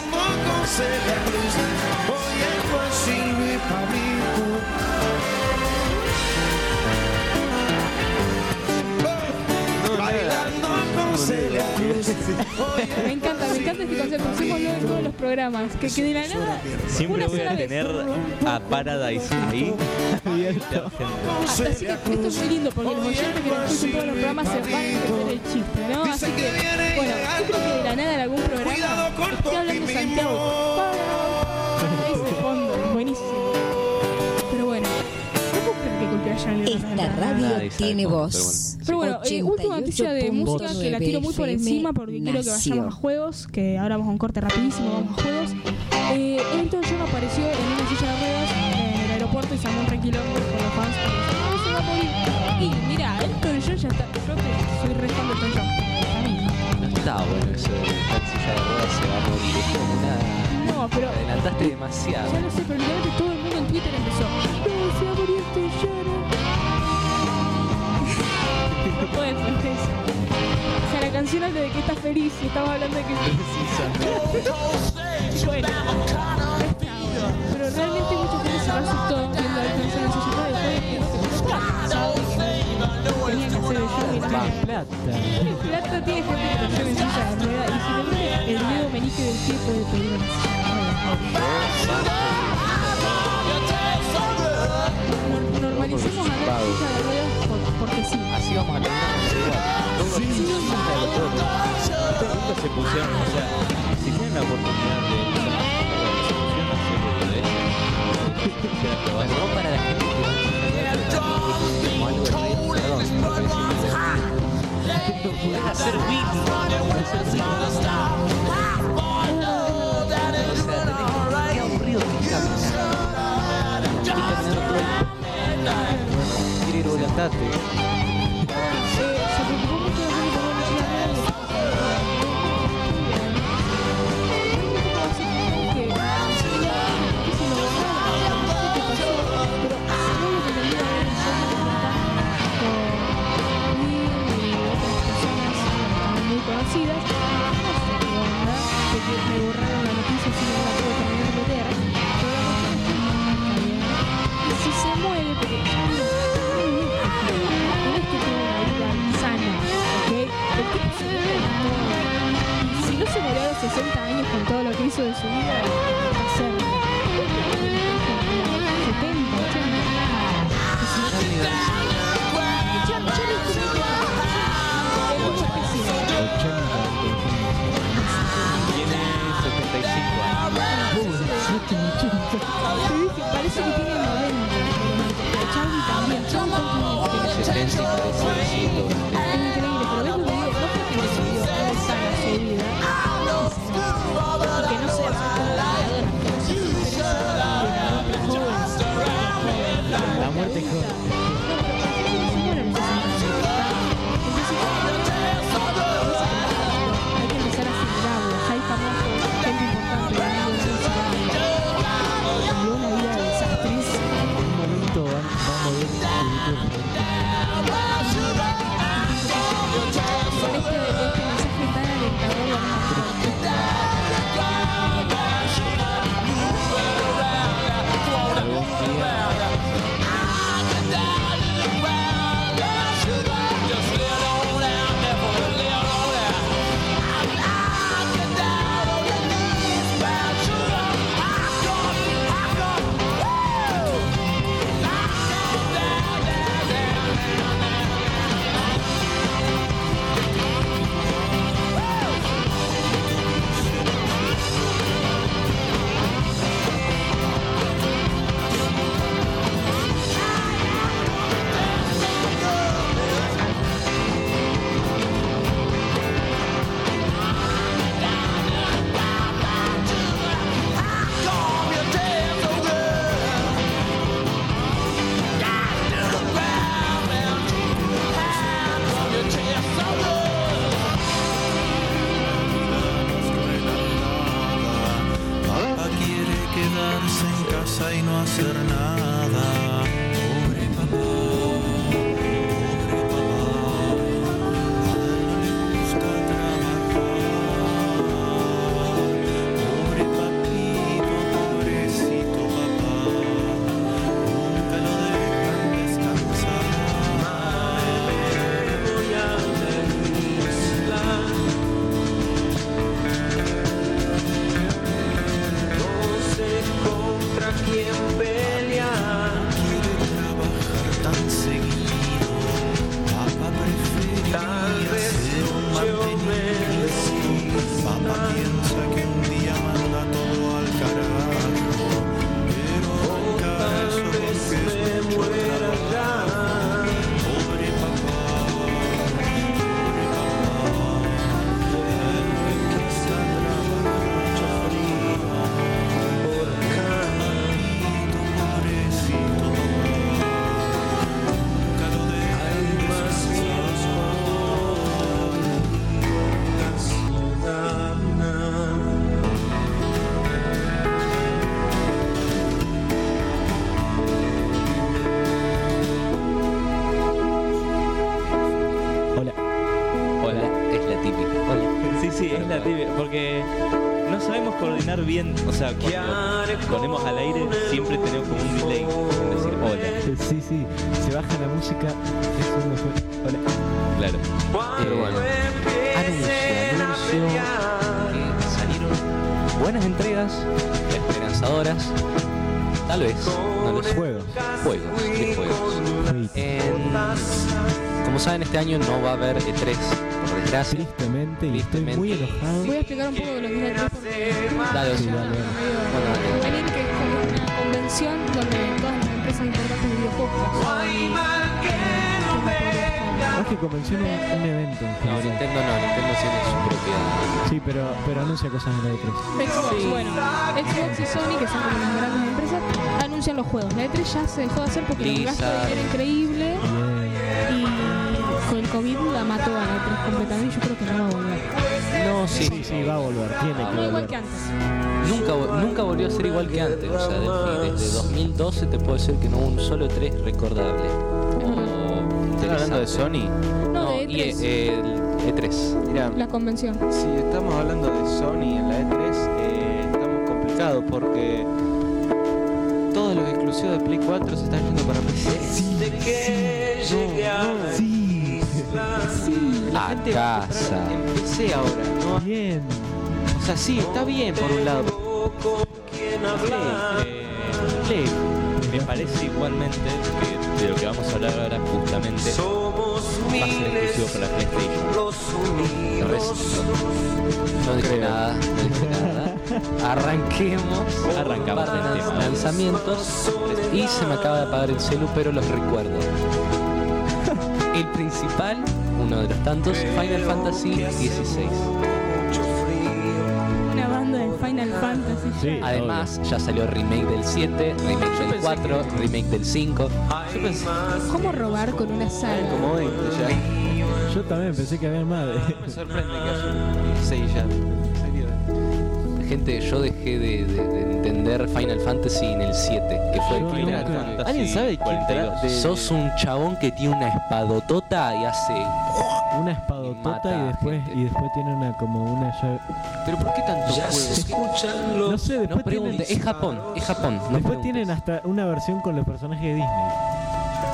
Bailando con Celia Cruz. Me encanta, me encanta este concepto. Usémoslo en todos los programas. Que, que de la nada. Siempre una voy sola a vez. tener a Paradise ahí. abierto. Así que esto es muy lindo porque los oyentes que nos escuchan todos los programas se van a entender el chiste, ¿no? Así que, bueno, yo creo que de la nada en algún programa esté hablando Santiago. Para, ese fondo, buenísimo. Pero bueno, no puedo creer que Cultura ya no Esta radio tiene voz. Pero bueno, eh, última noticia de música que la tiro muy por 89 encima porque quiero que nació. vayamos a juegos, que ahora vamos a un corte rapidísimo, vamos a juegos. Eh, Elton John apareció en una silla de ruedas en el aeropuerto y se un requilón con los fans porque decían, "No, se va a morir. Y mira, Elton John ya está, yo te, soy re fan de Elton John. A mí. No está bueno eso de la silla de ruedas se va a morir. Es como una... No, pero Te adelantaste demasiado. ya lo sé, pero literalmente todo el mundo en Twitter empezó, no, se va a morir O sea, la canción habla de que está feliz y estamos hablando de que... bueno, pero realmente mucha gente se asustó viendo a Elton John en su después de que tenía que hacer el show y. Plata. Plata tiene gente que lo lleva en silla de y el dedo menique del pie puede pedir una silla de. Normalicemos a ver silla de ruedas por- porque sí. Así vamos a terminar. Todos los nunca se pusieron, o sea, si tienen la oportunidad de la para la gente que va a hacer beat. たという。60 años con todo lo que hizo de su vida, 70, 80. Parece que tiene 90. Yeah. año no va a haber E3, por desgracia. Tristemente, y estoy muy enojado. Voy a explicar un poco de lo que es E3 porque... Dale, o sea, dale. Bueno, dale. que es como una convención donde todas las empresas importantes de videojuegos es que convención un, un evento. No, Nintendo no, Nintendo tiene su propia. Sí, pero, pero anuncia cosas en la E3. Xbox, sí. bueno. Xbox y Sony, que son como las grandes empresas, anuncian los juegos. La E3 ya se dejó de hacer porque el gasto era increíble. Yeah y el COVID la mató a la E3 completamente y yo creo que no va a volver. No, sí. Sí, sí, va a volver, tiene que No igual volver. que antes. Nunca, nunca volvió a ser igual que antes. O sea, desde, desde 2012 te puedo decir que no hubo un solo 3 recordable. O ¿Están hablando de. Sony? No, de y, E3, eh, el E3. Mira, la convención. si estamos hablando de Sony en la E3, eh, estamos complicados porque todos los exclusivos de Play 4 se están yendo para PC. A gente casa. En PC ahora, ¿no? Bien. O sea, sí, está bien por un lado. Play, eh, me parece igualmente que de lo que vamos a hablar ahora justamente va a ser exclusivo para PlayStation. No dije nada, no dije nada. Arranquemos. Arrancamos el tema. lanzamientos. Y se me acaba de apagar el celu, pero los recuerdo. El principal, uno de los tantos, Final Fantasy XVI. Una banda de Final Fantasy. Sí, Además, ya salió remake del 7, remake del 4, remake del 5. Yo pensé ¿Cómo robar con una saga? como 20 ya. obvio. Yo también pensé que había más. de- Me sorprende que haya 6 ya. Gente, yo dejé de, de- de entender Final Fantasy en el 7, que fue el Yo final. nunca- ¿Alguien sabe quién 42. tra- de- Sos un chabón que tiene una espadotota y hace. Una Y espadotota mata y después gente. y después tiene una como una llave. Pero ¿por qué tanto juego? No sé, No después pregunte, tienen, es Japón, es Japón. No después preguntes. tienen hasta una versión con los personajes de Disney.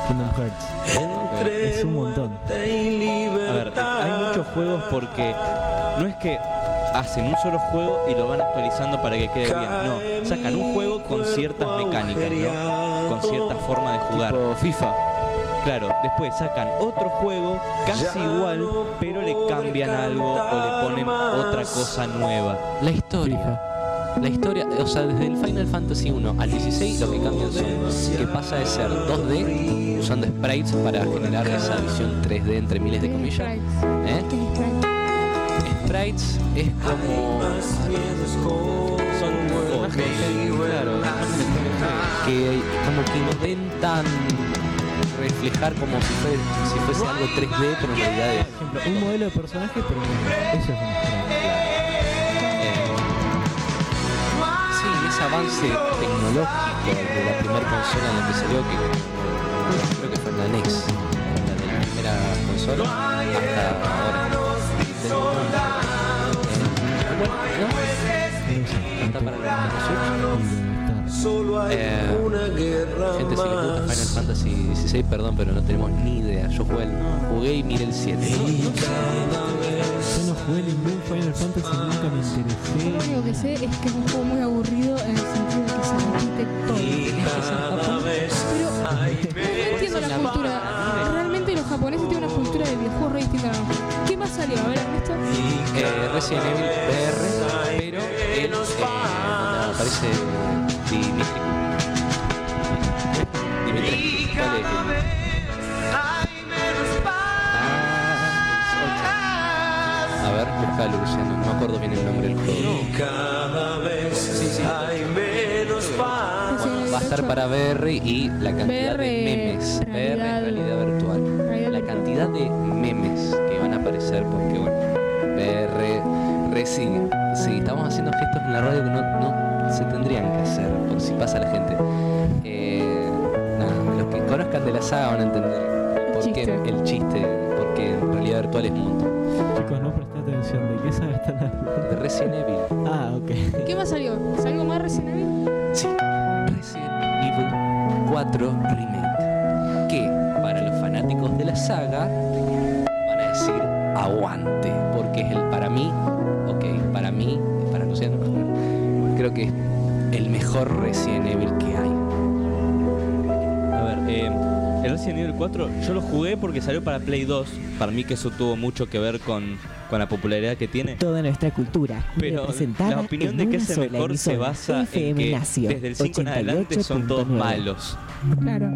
Kingdom Hearts. Es un montón. A ver, hay muchos juegos porque no es que hacen un solo juego y lo van actualizando para que quede bien. No, sacan un juego con ciertas mecánicas, ¿no? Con cierta forma de jugar. Tipo FIFA. Claro, después sacan otro juego casi igual, pero le cambian algo o le ponen otra cosa nueva. La historia. La historia, o sea, desde el Final Fantasy 1 al 16 lo que cambian son que pasa de ser 2D, usando sprites para generar esa visión 3D entre miles de comillas. ¿eh? Sprites es como Son imágenes, claro, que como que intentan reflejar como si, fue- si fuese algo 3D, pero en realidad es Por ejemplo, un modelo de personaje, pero no, eso es un sprite. Eh, sí, ese avance tecnológico de la primera consola en la que salió, que creo que fue la NES, la de la primera consola, hasta ahora. Eh, bueno, ¿no? No sé, Está para la Nintendo Switch. Solo Eh, gente, si les gusta Final Fantasy XVI, perdón, pero no tenemos ni idea. Yo jugué, el- jugué y miré el 7. Yo no jugué ningún Final Fantasy, nunca me Lo interesé. único que sé es que es un juego muy aburrido en el sentido de que se repite todo. Pero no entiendo la cultura. Realmente los japoneses tienen una cultura de videojuegos re distinta a la nuestra. ¿Qué más salió? A ver, Ernesto. Eh, Resident Evil VR, pero él eh, aparece Dimitri. Dimitri. Ah, A ver, buscalo, Luciano. No me acuerdo bien el nombre del juego. Bueno, va a estar para VR y la cantidad de memes. VR, realidad virtual. Cantidad de memes que van a aparecer, porque bueno, VR, Resi, sí, estamos haciendo gestos en la radio que no, no se tendrían que hacer, por si pasa la gente. Eh, nada, los que conozcan de la saga van a entender por qué el chiste, porque en realidad virtual es un montón. Chicos, no presté atención. ¿De qué saga están hablando? De Resident Evil. Ah, ok. ¿Qué más salió? ¿Salió más Resident Evil? Sí, Resident Evil 4 Remake. Saga van a decir aguante, porque es el para mí, ok, para mí, para Luciano, creo que es el mejor Resident Evil que hay. A ver, eh, el Resident Evil 4 yo lo jugué porque salió para Play 2. Para mí que eso tuvo mucho que ver con con la popularidad que tiene. Toda nuestra cultura. Pero la opinión de que es el mejor se basa en que Nacio, desde el 5 en adelante son todos 88.9. malos. Claro.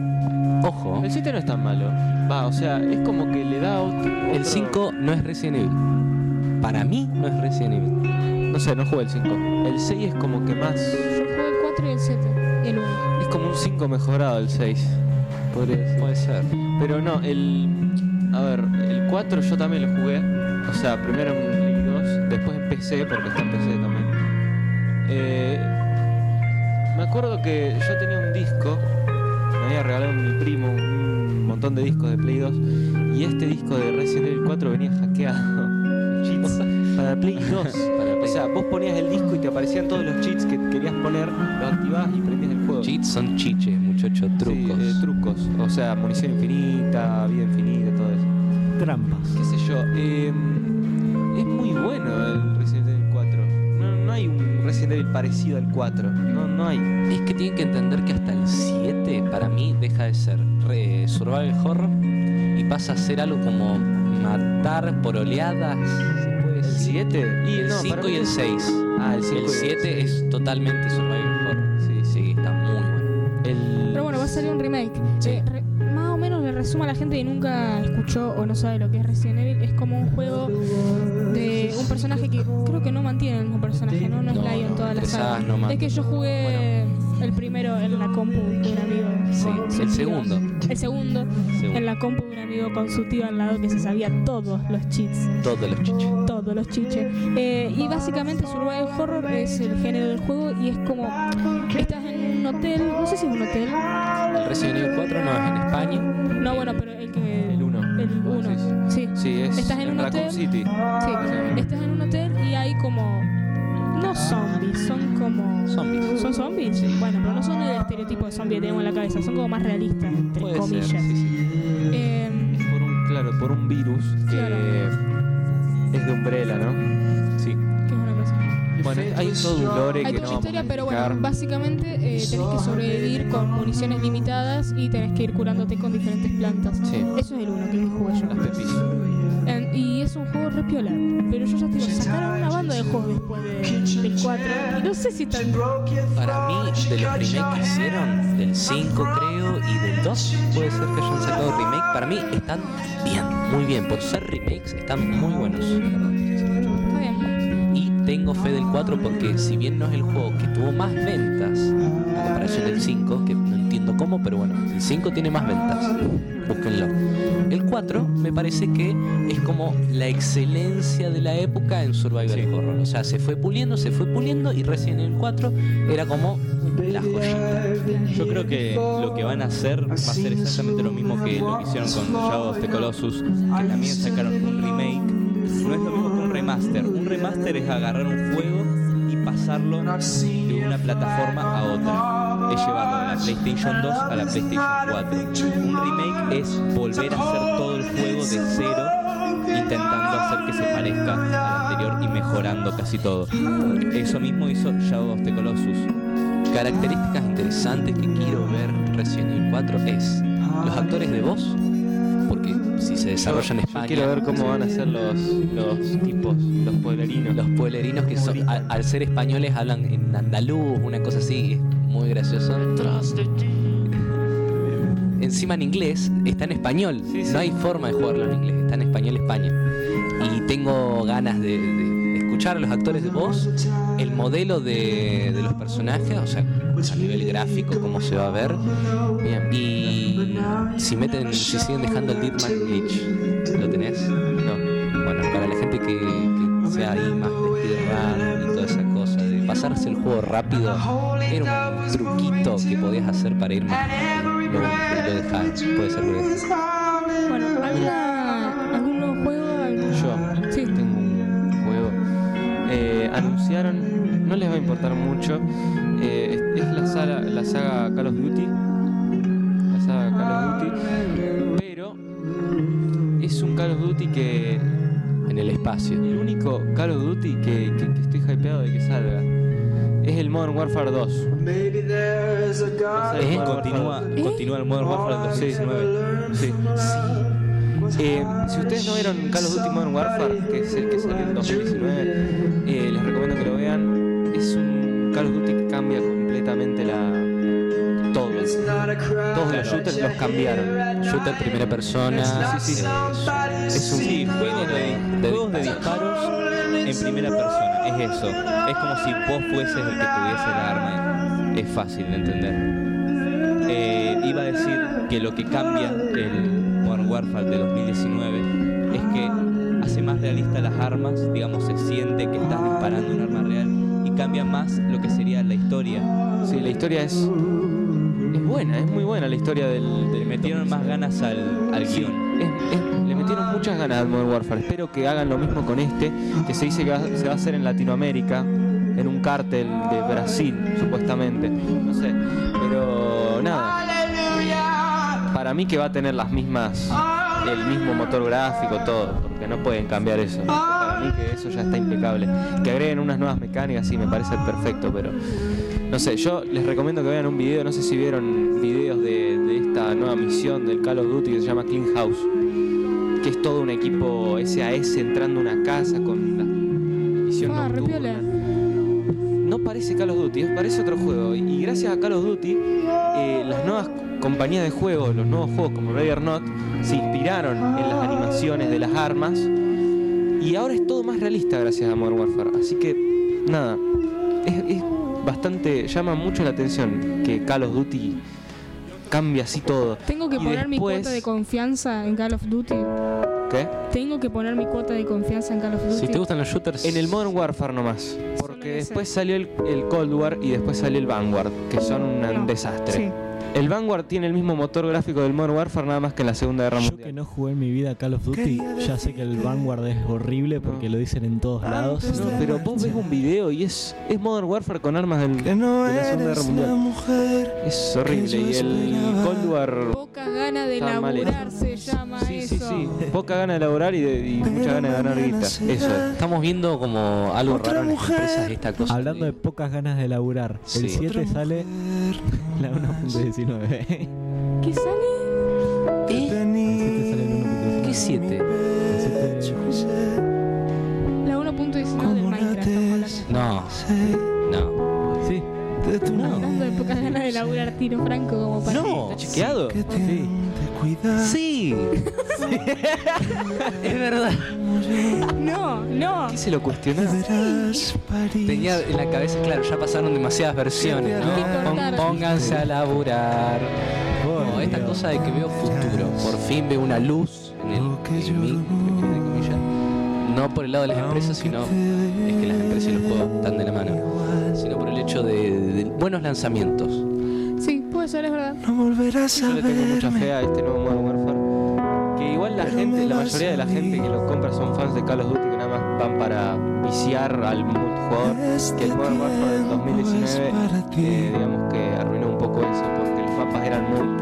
Ojo. El 7 no es tan malo. Va, o sea, es como que le da otro. El otro- 5 no es Resident Evil. Para mí no es Resident Evil. No sé, no jugué el 5. El 6 es como que más. Yo jugué el 4 y el 7 y el 1. Es como un 5 mejorado el 6. Podría decir. Puede ser. Pero no, el. A ver, el 4 yo también lo jugué. O sea, primero en Play 2, después en PC, porque está en PC también. Eh, me acuerdo que yo tenía un disco, me había regalado mi primo un montón de discos de Play 2, y este disco de Resident Evil 4 venía hackeado. Cheats para Play 2. O sea, vos ponías el disco y te aparecían todos los cheats que querías poner, los activabas y prendías el juego. Cheats son chiches, muchachos, trucos. Sí, eh, trucos. O sea, munición infinita, vida infinita, todo eso. Trampas. ¿Qué sé yo? eh, es muy bueno el Resident Evil parecido al 4. No, no hay. Es que tienen que entender que hasta el 7 para mí deja de ser re- survival horror y pasa a ser algo como matar por oleadas. ¿se puede ¿El decir? 7? Y el 5 y el 6. Ah, el 5 El 7 es totalmente survival horror. Sí, sí, está muy bueno. El... Pero bueno, va a salir un remake. Eh, resumo a la gente que nunca escuchó o no sabe lo que es Resident Evil. Es como un juego de un personaje que creo que no mantiene el mismo personaje, ¿no? No es No, Lion no, toda la saga. no es que yo jugué el primero en la compu de un amigo. Sí, el segundo. El segundo, Segundo. en la compu de un amigo con su tío al lado que se sabía todos los cheats. Todos los chiches. Todos los chiches. Eh, y básicamente Survival Horror es el género del juego y es como. Estás en un hotel, no sé si es un hotel. El Resident Evil 4 no es en España. No, bueno, pero el que. El 1. El 1. Sí. Sí, es Estás en un Raccoon hotel. City. Sí, estás en un hotel y hay como. No zombies, son como. Zombies. ¿Son zombies? Bueno, pero no son el estereotipo de zombie que tenemos en la cabeza, son como más realistas, entre Puede comillas. ser, sí, sí. Eh, Por un, claro, por un virus que es de Umbrella, ¿no? Sí. Bueno, hay todo un lore Hay que toda no historia, pero bueno, básicamente eh, tenés que sobrevivir con municiones limitadas y tenés que ir curándote con diferentes plantas. Sí. Eso es el uno que jugué yo. Las pepis. Y es un juego re piola. Pero yo ya te digo, sacaron una banda de juegos después de- del 4. Y no sé si están. Para mí, de los remakes que hicieron, del 5 creo y del 2, puede ser que hayan sacado remake. Para mí están bien, muy bien. Por ser remakes, están muy buenos. Tengo fe del 4 porque si bien no es el juego que tuvo más ventas a comparación del 5, que no entiendo cómo, pero bueno, el 5 tiene más ventas. Búsquenlo. El 4 me parece que es como la excelencia de la época en Survival Horror. O sea, se fue puliendo, se fue puliendo y recién el 4 era como la joyita. Yo creo que lo que van a hacer va a ser exactamente lo mismo que lo que hicieron con Shadow of the Colossus, que también sacaron un remake. No es lo mismo Un remaster es agarrar un juego y pasarlo de una plataforma a otra. Es llevarlo de la PlayStation 2 a la PlayStation 4. Un remake es volver a hacer todo el juego de cero, intentando hacer que se parezca al anterior y mejorando casi todo. Eso mismo hizo Shadow of the Colossus. Características interesantes que quiero ver Resident Evil 4 es los actores de voz, porque si se desarrolla en Yo España. quiero ver cómo van a ser los, los tipos, los pueblerinos. Los pueblerinos que son, a- al ser españoles hablan en andaluz, una cosa así, muy gracioso. Encima en inglés, está en español. No hay forma de jugarlo en inglés, está en español España. Y tengo ganas de, de escuchar a los actores de voz, el modelo de, de los personajes, o sea, a nivel gráfico, cómo se va a ver. Y si meten, si siguen dejando el Deadman Glitch, ¿lo tenés? No. Bueno, para la gente que, que sea ahí más de y toda esa cosa, de pasarse el juego rápido, era un truquito que podías hacer para ir más. Lo, lo dejaron, puede ser anunciaron, no les va a importar mucho. eh, es, es la, saga, la saga Call of Duty. La saga Call of Duty. Pero es un Call of Duty que. En el espacio. El único Call of Duty que, que- que estoy hypeado de que salga. Es el Modern Warfare 2. Eh, continúa, continúa el Modern Warfare del Sí, 2019. sí. Eh, si ustedes no vieron Call of Duty Modern Warfare, que es el que salió en 2019, eh, les recomiendo que lo vean. Es un Call of Duty que cambia completamente la todo. Todos los shooters los cambiaron. Shooter primera persona. Sí, sí. Es un sí, género de, de juegos de disparos en primera persona. Es eso. Es como si vos fueses el que tuviese el arma. Es fácil de entender. Eh, iba a decir que lo que cambia el Warfare de 2019 es que hace más realista las armas, digamos, se siente que estás disparando un arma real y cambia más lo que sería la historia. Sí, la historia es, es buena, es muy buena la historia del, del Le metieron más ganas al, al Sí, guion. es- es- le metieron muchas ganas al Modern Warfare. Espero que hagan lo mismo con este, que se dice que va- se va a hacer en Latinoamérica, en un cártel de Brasil, supuestamente. No sé, pero nada. Para mí que va a tener las mismas, el mismo motor gráfico, todo, porque no pueden cambiar eso. Para mí que eso ya está impecable. Que agreguen unas nuevas mecánicas, sí, me parece perfecto, pero no sé, yo les recomiendo que vean un video, no sé si vieron videos de, de esta nueva misión del Call of Duty que se llama Clean House, que es todo un equipo SAS entrando a una casa con la misión Ah, nocturna. Parece Call of Duty, es- parece otro juego. Y gracias a Call of Duty, eh, las nuevas compañías de juegos, los nuevos juegos como Ready or Not, se inspiraron en las animaciones de las armas. Y ahora es todo más realista gracias a Modern Warfare. Así que, nada, es, es bastante. llama mucho la atención que Call of Duty cambia así todo. Tengo que Y poner mi cuota de confianza en Call of Duty. ¿Qué? Tengo que poner mi cuota de confianza en Call of Duty. Si te gustan los shooters. En el Modern Warfare nomás. Porque después salió el, el Cold War y después salió el Vanguard, que son un No. desastre. Sí. El Vanguard tiene el mismo motor gráfico del Modern Warfare, nada más que en la Segunda Guerra Yo Mundial. que no jugué en mi vida Call of Duty, ya sé que el Vanguard es horrible porque lo dicen en todos lados. No, pero vos ves un video y es, es Modern Warfare con armas del, de la Segunda Guerra Mundial. Es horrible. Y el Cold War. Poca gana de Está mal Poca gana de laborar y, de- y mucha gana de ganar guita. Eso es. Estamos viendo como algo raro en las empresas esta cosa. Hablando de pocas ganas de laburar, Sí. el 7 sale la 1.19. ¿Qué sale? El 7 sale el 1.19. ¿Qué 7? El 7 La 1.19 del Minecraft. estamos hablando. No. No. Sí. Hablando de pocas ganas de laburar tiro franco como para. No. ¿Está chequeado? Sí. Sí. es verdad. No, no. ¿Qué se lo cuestionó? Tenía en la cabeza, claro, ya pasaron demasiadas versiones, ¿no? Pónganse a laburar. No, esta cosa de que veo futuro. Por fin veo una luz en el en mí. No por el lado de las empresas, sino es que las empresas y los juegos están de la mano. Sino por el hecho de, de buenos lanzamientos. Sí, puede ser, es verdad. No volverás Yo a le tengo mucha fe verme. a este nuevo Modern Warfare. Que igual la gente, la mayoría de la gente que lo compra son fans de Call of Duty que nada más van para viciar al multijugador. Que el Modern Warfare del 2019, eh, digamos que arruinó un poco eso porque los mapas eran muy.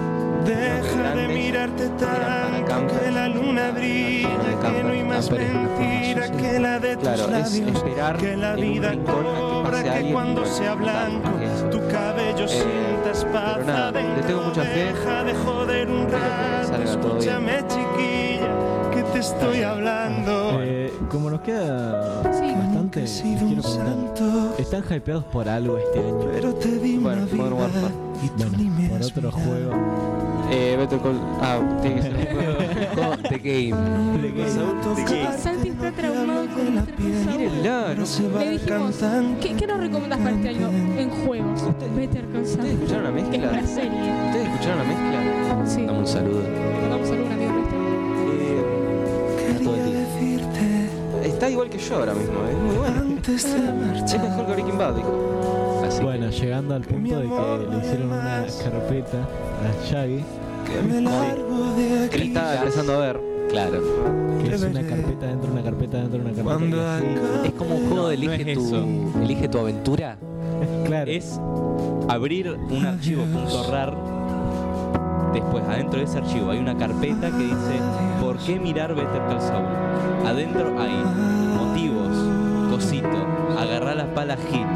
Deja de mirarte tanto que la luna brilla, más mentira que la de tus Claro, es labios, esperar que la vida que cobra, que alguien cuando sea blanco es tu cabello sienta espada nada, le tengo mucha fe. Deja de joder un que rato, escúchame chiquilla, que te estoy hablando. Eh, como nos queda Sí. Les quiero un preguntar. ¿Están hypeados por algo este año? pero te di Bueno, Modern Warfare. Bueno, por otro juego. Eh, Better Call. Ah, tiene que ser un juego. The Game. Santi está traumado con Better Call Saul. Mírenla, no sé. Le dijimos, ¿qué, ¿qué nos recomiendas para este año en juegos? Better Call Saul. ¿Ustedes escucharon la Que es mezcla? una serie. ¿Ustedes escucharon la mezcla? Sí. Dame un saludo. A un amigo está igual que yo ahora mismo, es muy bueno. antes de Es marchar. mejor que Breaking Bad, dijo. Así Bueno, llegando al punto de que le hicieron una carpeta a Shaggy, Que me largo de Que le aquí. estaba empezando a ver. claro. que es una carpeta dentro de una carpeta dentro de una carpeta. Es como un juego de no elige es tu, elige tu aventura. Claro. Es abrir un archivo .rar. Después, adentro de ese archivo hay una carpeta que dice ¿Por qué mirar Better Call Saul? Adentro hay motivos, cosito, agarrar las palas Gil,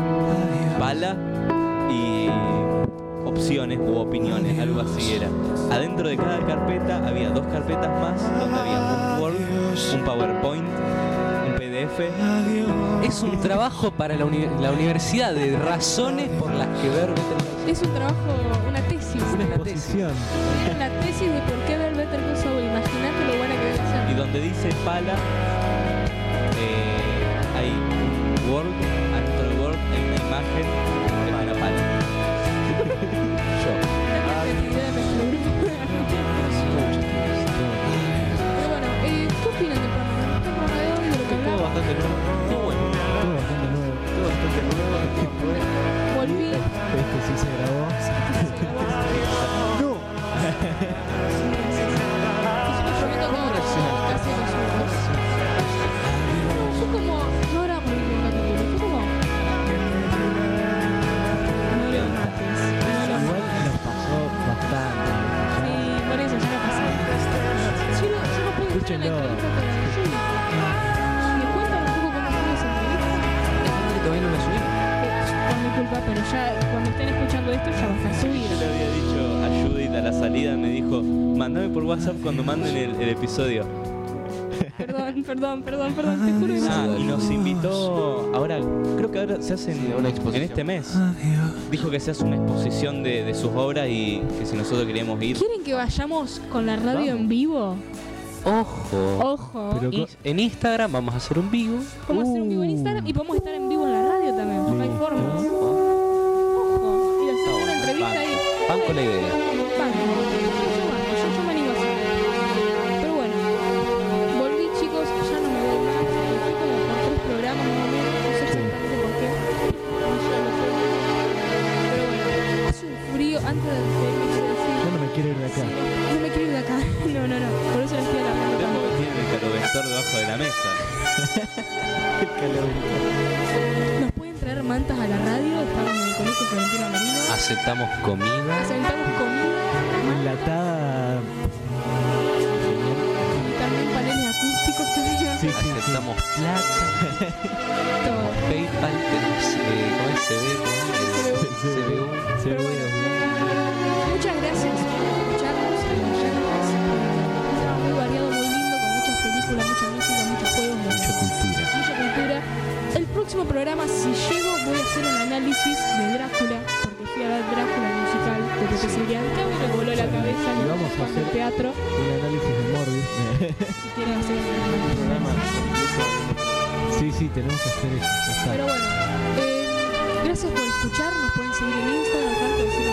pala y opciones u opiniones, algo así era. Adentro de cada carpeta había dos carpetas más donde había un Word, un PowerPoint, un PDF. Es un trabajo para la, uni- la universidad de razones por las que ver Better Call Saul. Es un trabajo, una tesis. Una tesis. Posición. Es la tesis de por qué ver Better Call Saul. Imagínate lo buena que debe Y ser. donde dice pala, eh, hay un Word, del Word hay una imagen de una pala. Yo. Pero bueno, eh, ¿qué opinan del programa? ¿Qué programa de hoy? De lo que Estuvo hablamos. bastante nuevo. Bueno. Bastante nuevo. Estuvo bastante nuevo. Volví. Este sí se grabó. No. Fue como, no era muy buen capítulo, fue como. No era antes, no era Igual nos pasó bastante. Sí, por eso ya me pasé. Yo no, yo no pude estar en la Escúchenlo. entrevista con Julie. ¿Me cuentan un poco cómo fue esa entrevista? Que todavía no la subimos. Por mi culpa, pero ya cuando estén escuchando esto ya va a estar subido. A la salida, me dijo, mandame por WhatsApp cuando manden el, el episodio. Perdón, perdón, perdón, perdón, te juro que no. Ah, y nos invitó, ahora, creo que ahora se hace en, una exposición. en este mes. Dijo que se hace una exposición de, de sus obras y que si nosotros queríamos ir. ¿Quieren que vayamos con la radio en vivo? Ojo. Ojo. Pero Y en Instagram vamos a hacer un vivo. Podemos hacer un vivo en Instagram y podemos estar en vivo en la radio también. No hay forma. Listo. Ojo. Y hacemos una entrevista ahí. Banco la idea. Antes de despedirme quiero decir. Yo no me quiero ir de acá. No me quiero ir de acá. No, no, no. Por eso la estoy alargando Tengo que tiene el caloventor debajo de la mesa. Nos pueden traer mantas a la radio. Estamos en el colegio Florentino Marino. Aceptamos comida. Aceptamos comida. Enlatada. Y también paneles acústicos también. Sí, sí, sí. Aceptamos plata. Todo. PayPal. Tenemos. Eh, ¿Cómo es? CB. ¿cómo es? CBU. Pero bueno, gracias por escucharnos, a los oyentes. Un programa muy variado, muy lindo, con muchas películas, mucha música, muchos juegos, mucha cultura. mucha cultura. El próximo programa, si llego, voy a hacer un análisis de Drácula, porque fui a ver Drácula musical de Pepe mí me voló la cabeza Y vamos a hacer- teatro. Un análisis de Morbius. Si quieren hacer un Programa sí, sí, tenemos que hacer eso. Pero bueno, eh, gracias por escuchar, nos pueden seguir en Instagram, Franco, decir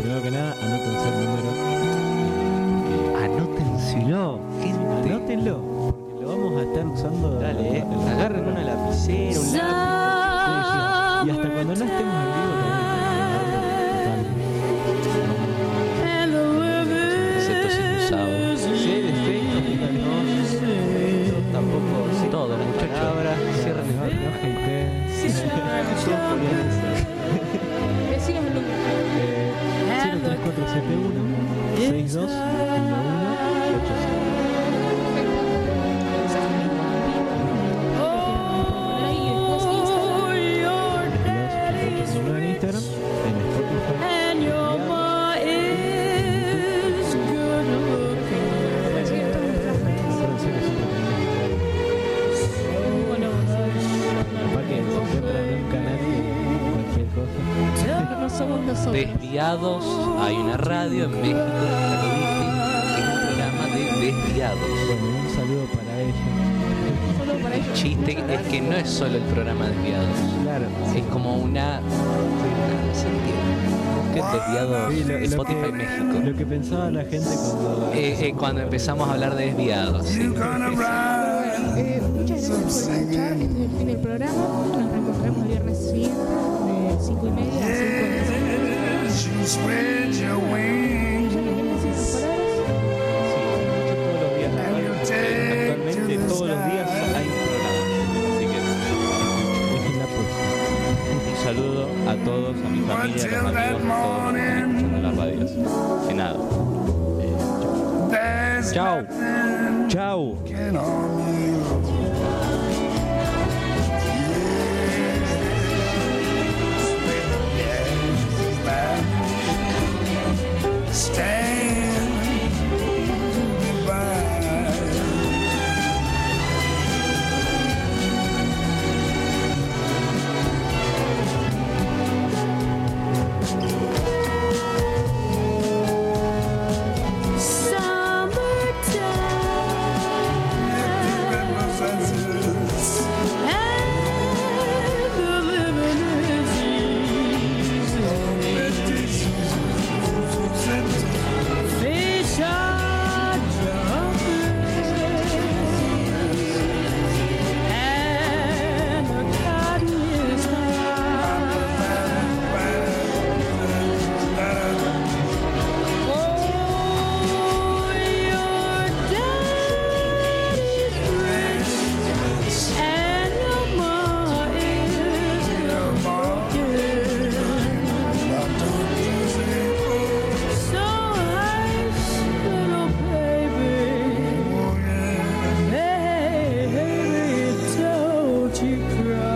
primero que nada, anótense el número. Anótenselo. Gente. Anótenlo, somos nosotros. Desviados. Hay una radio en México, ya lo dije, que es un programa de desviados. Bueno, un saludo para ellos. Solo para ellos. Chiste es que no es solo el programa Desviados. Claro. Es como una. no se entiende. ¿Qué es desviado Sí, lo- lo Spotify que- México? Lo que pensaba la gente cuando. Eh, eh, cuando empezamos a hablar de desviados. sí. Eh, muchas gracias por escuchar. Este es el fin del programa. Spread your wings Actualmente todos los días hay un programa. Así que Dejen la puesta. un saludo a todos, a mi familia, a los amigos, a todos los que están escuchando las radios. Que nada. You.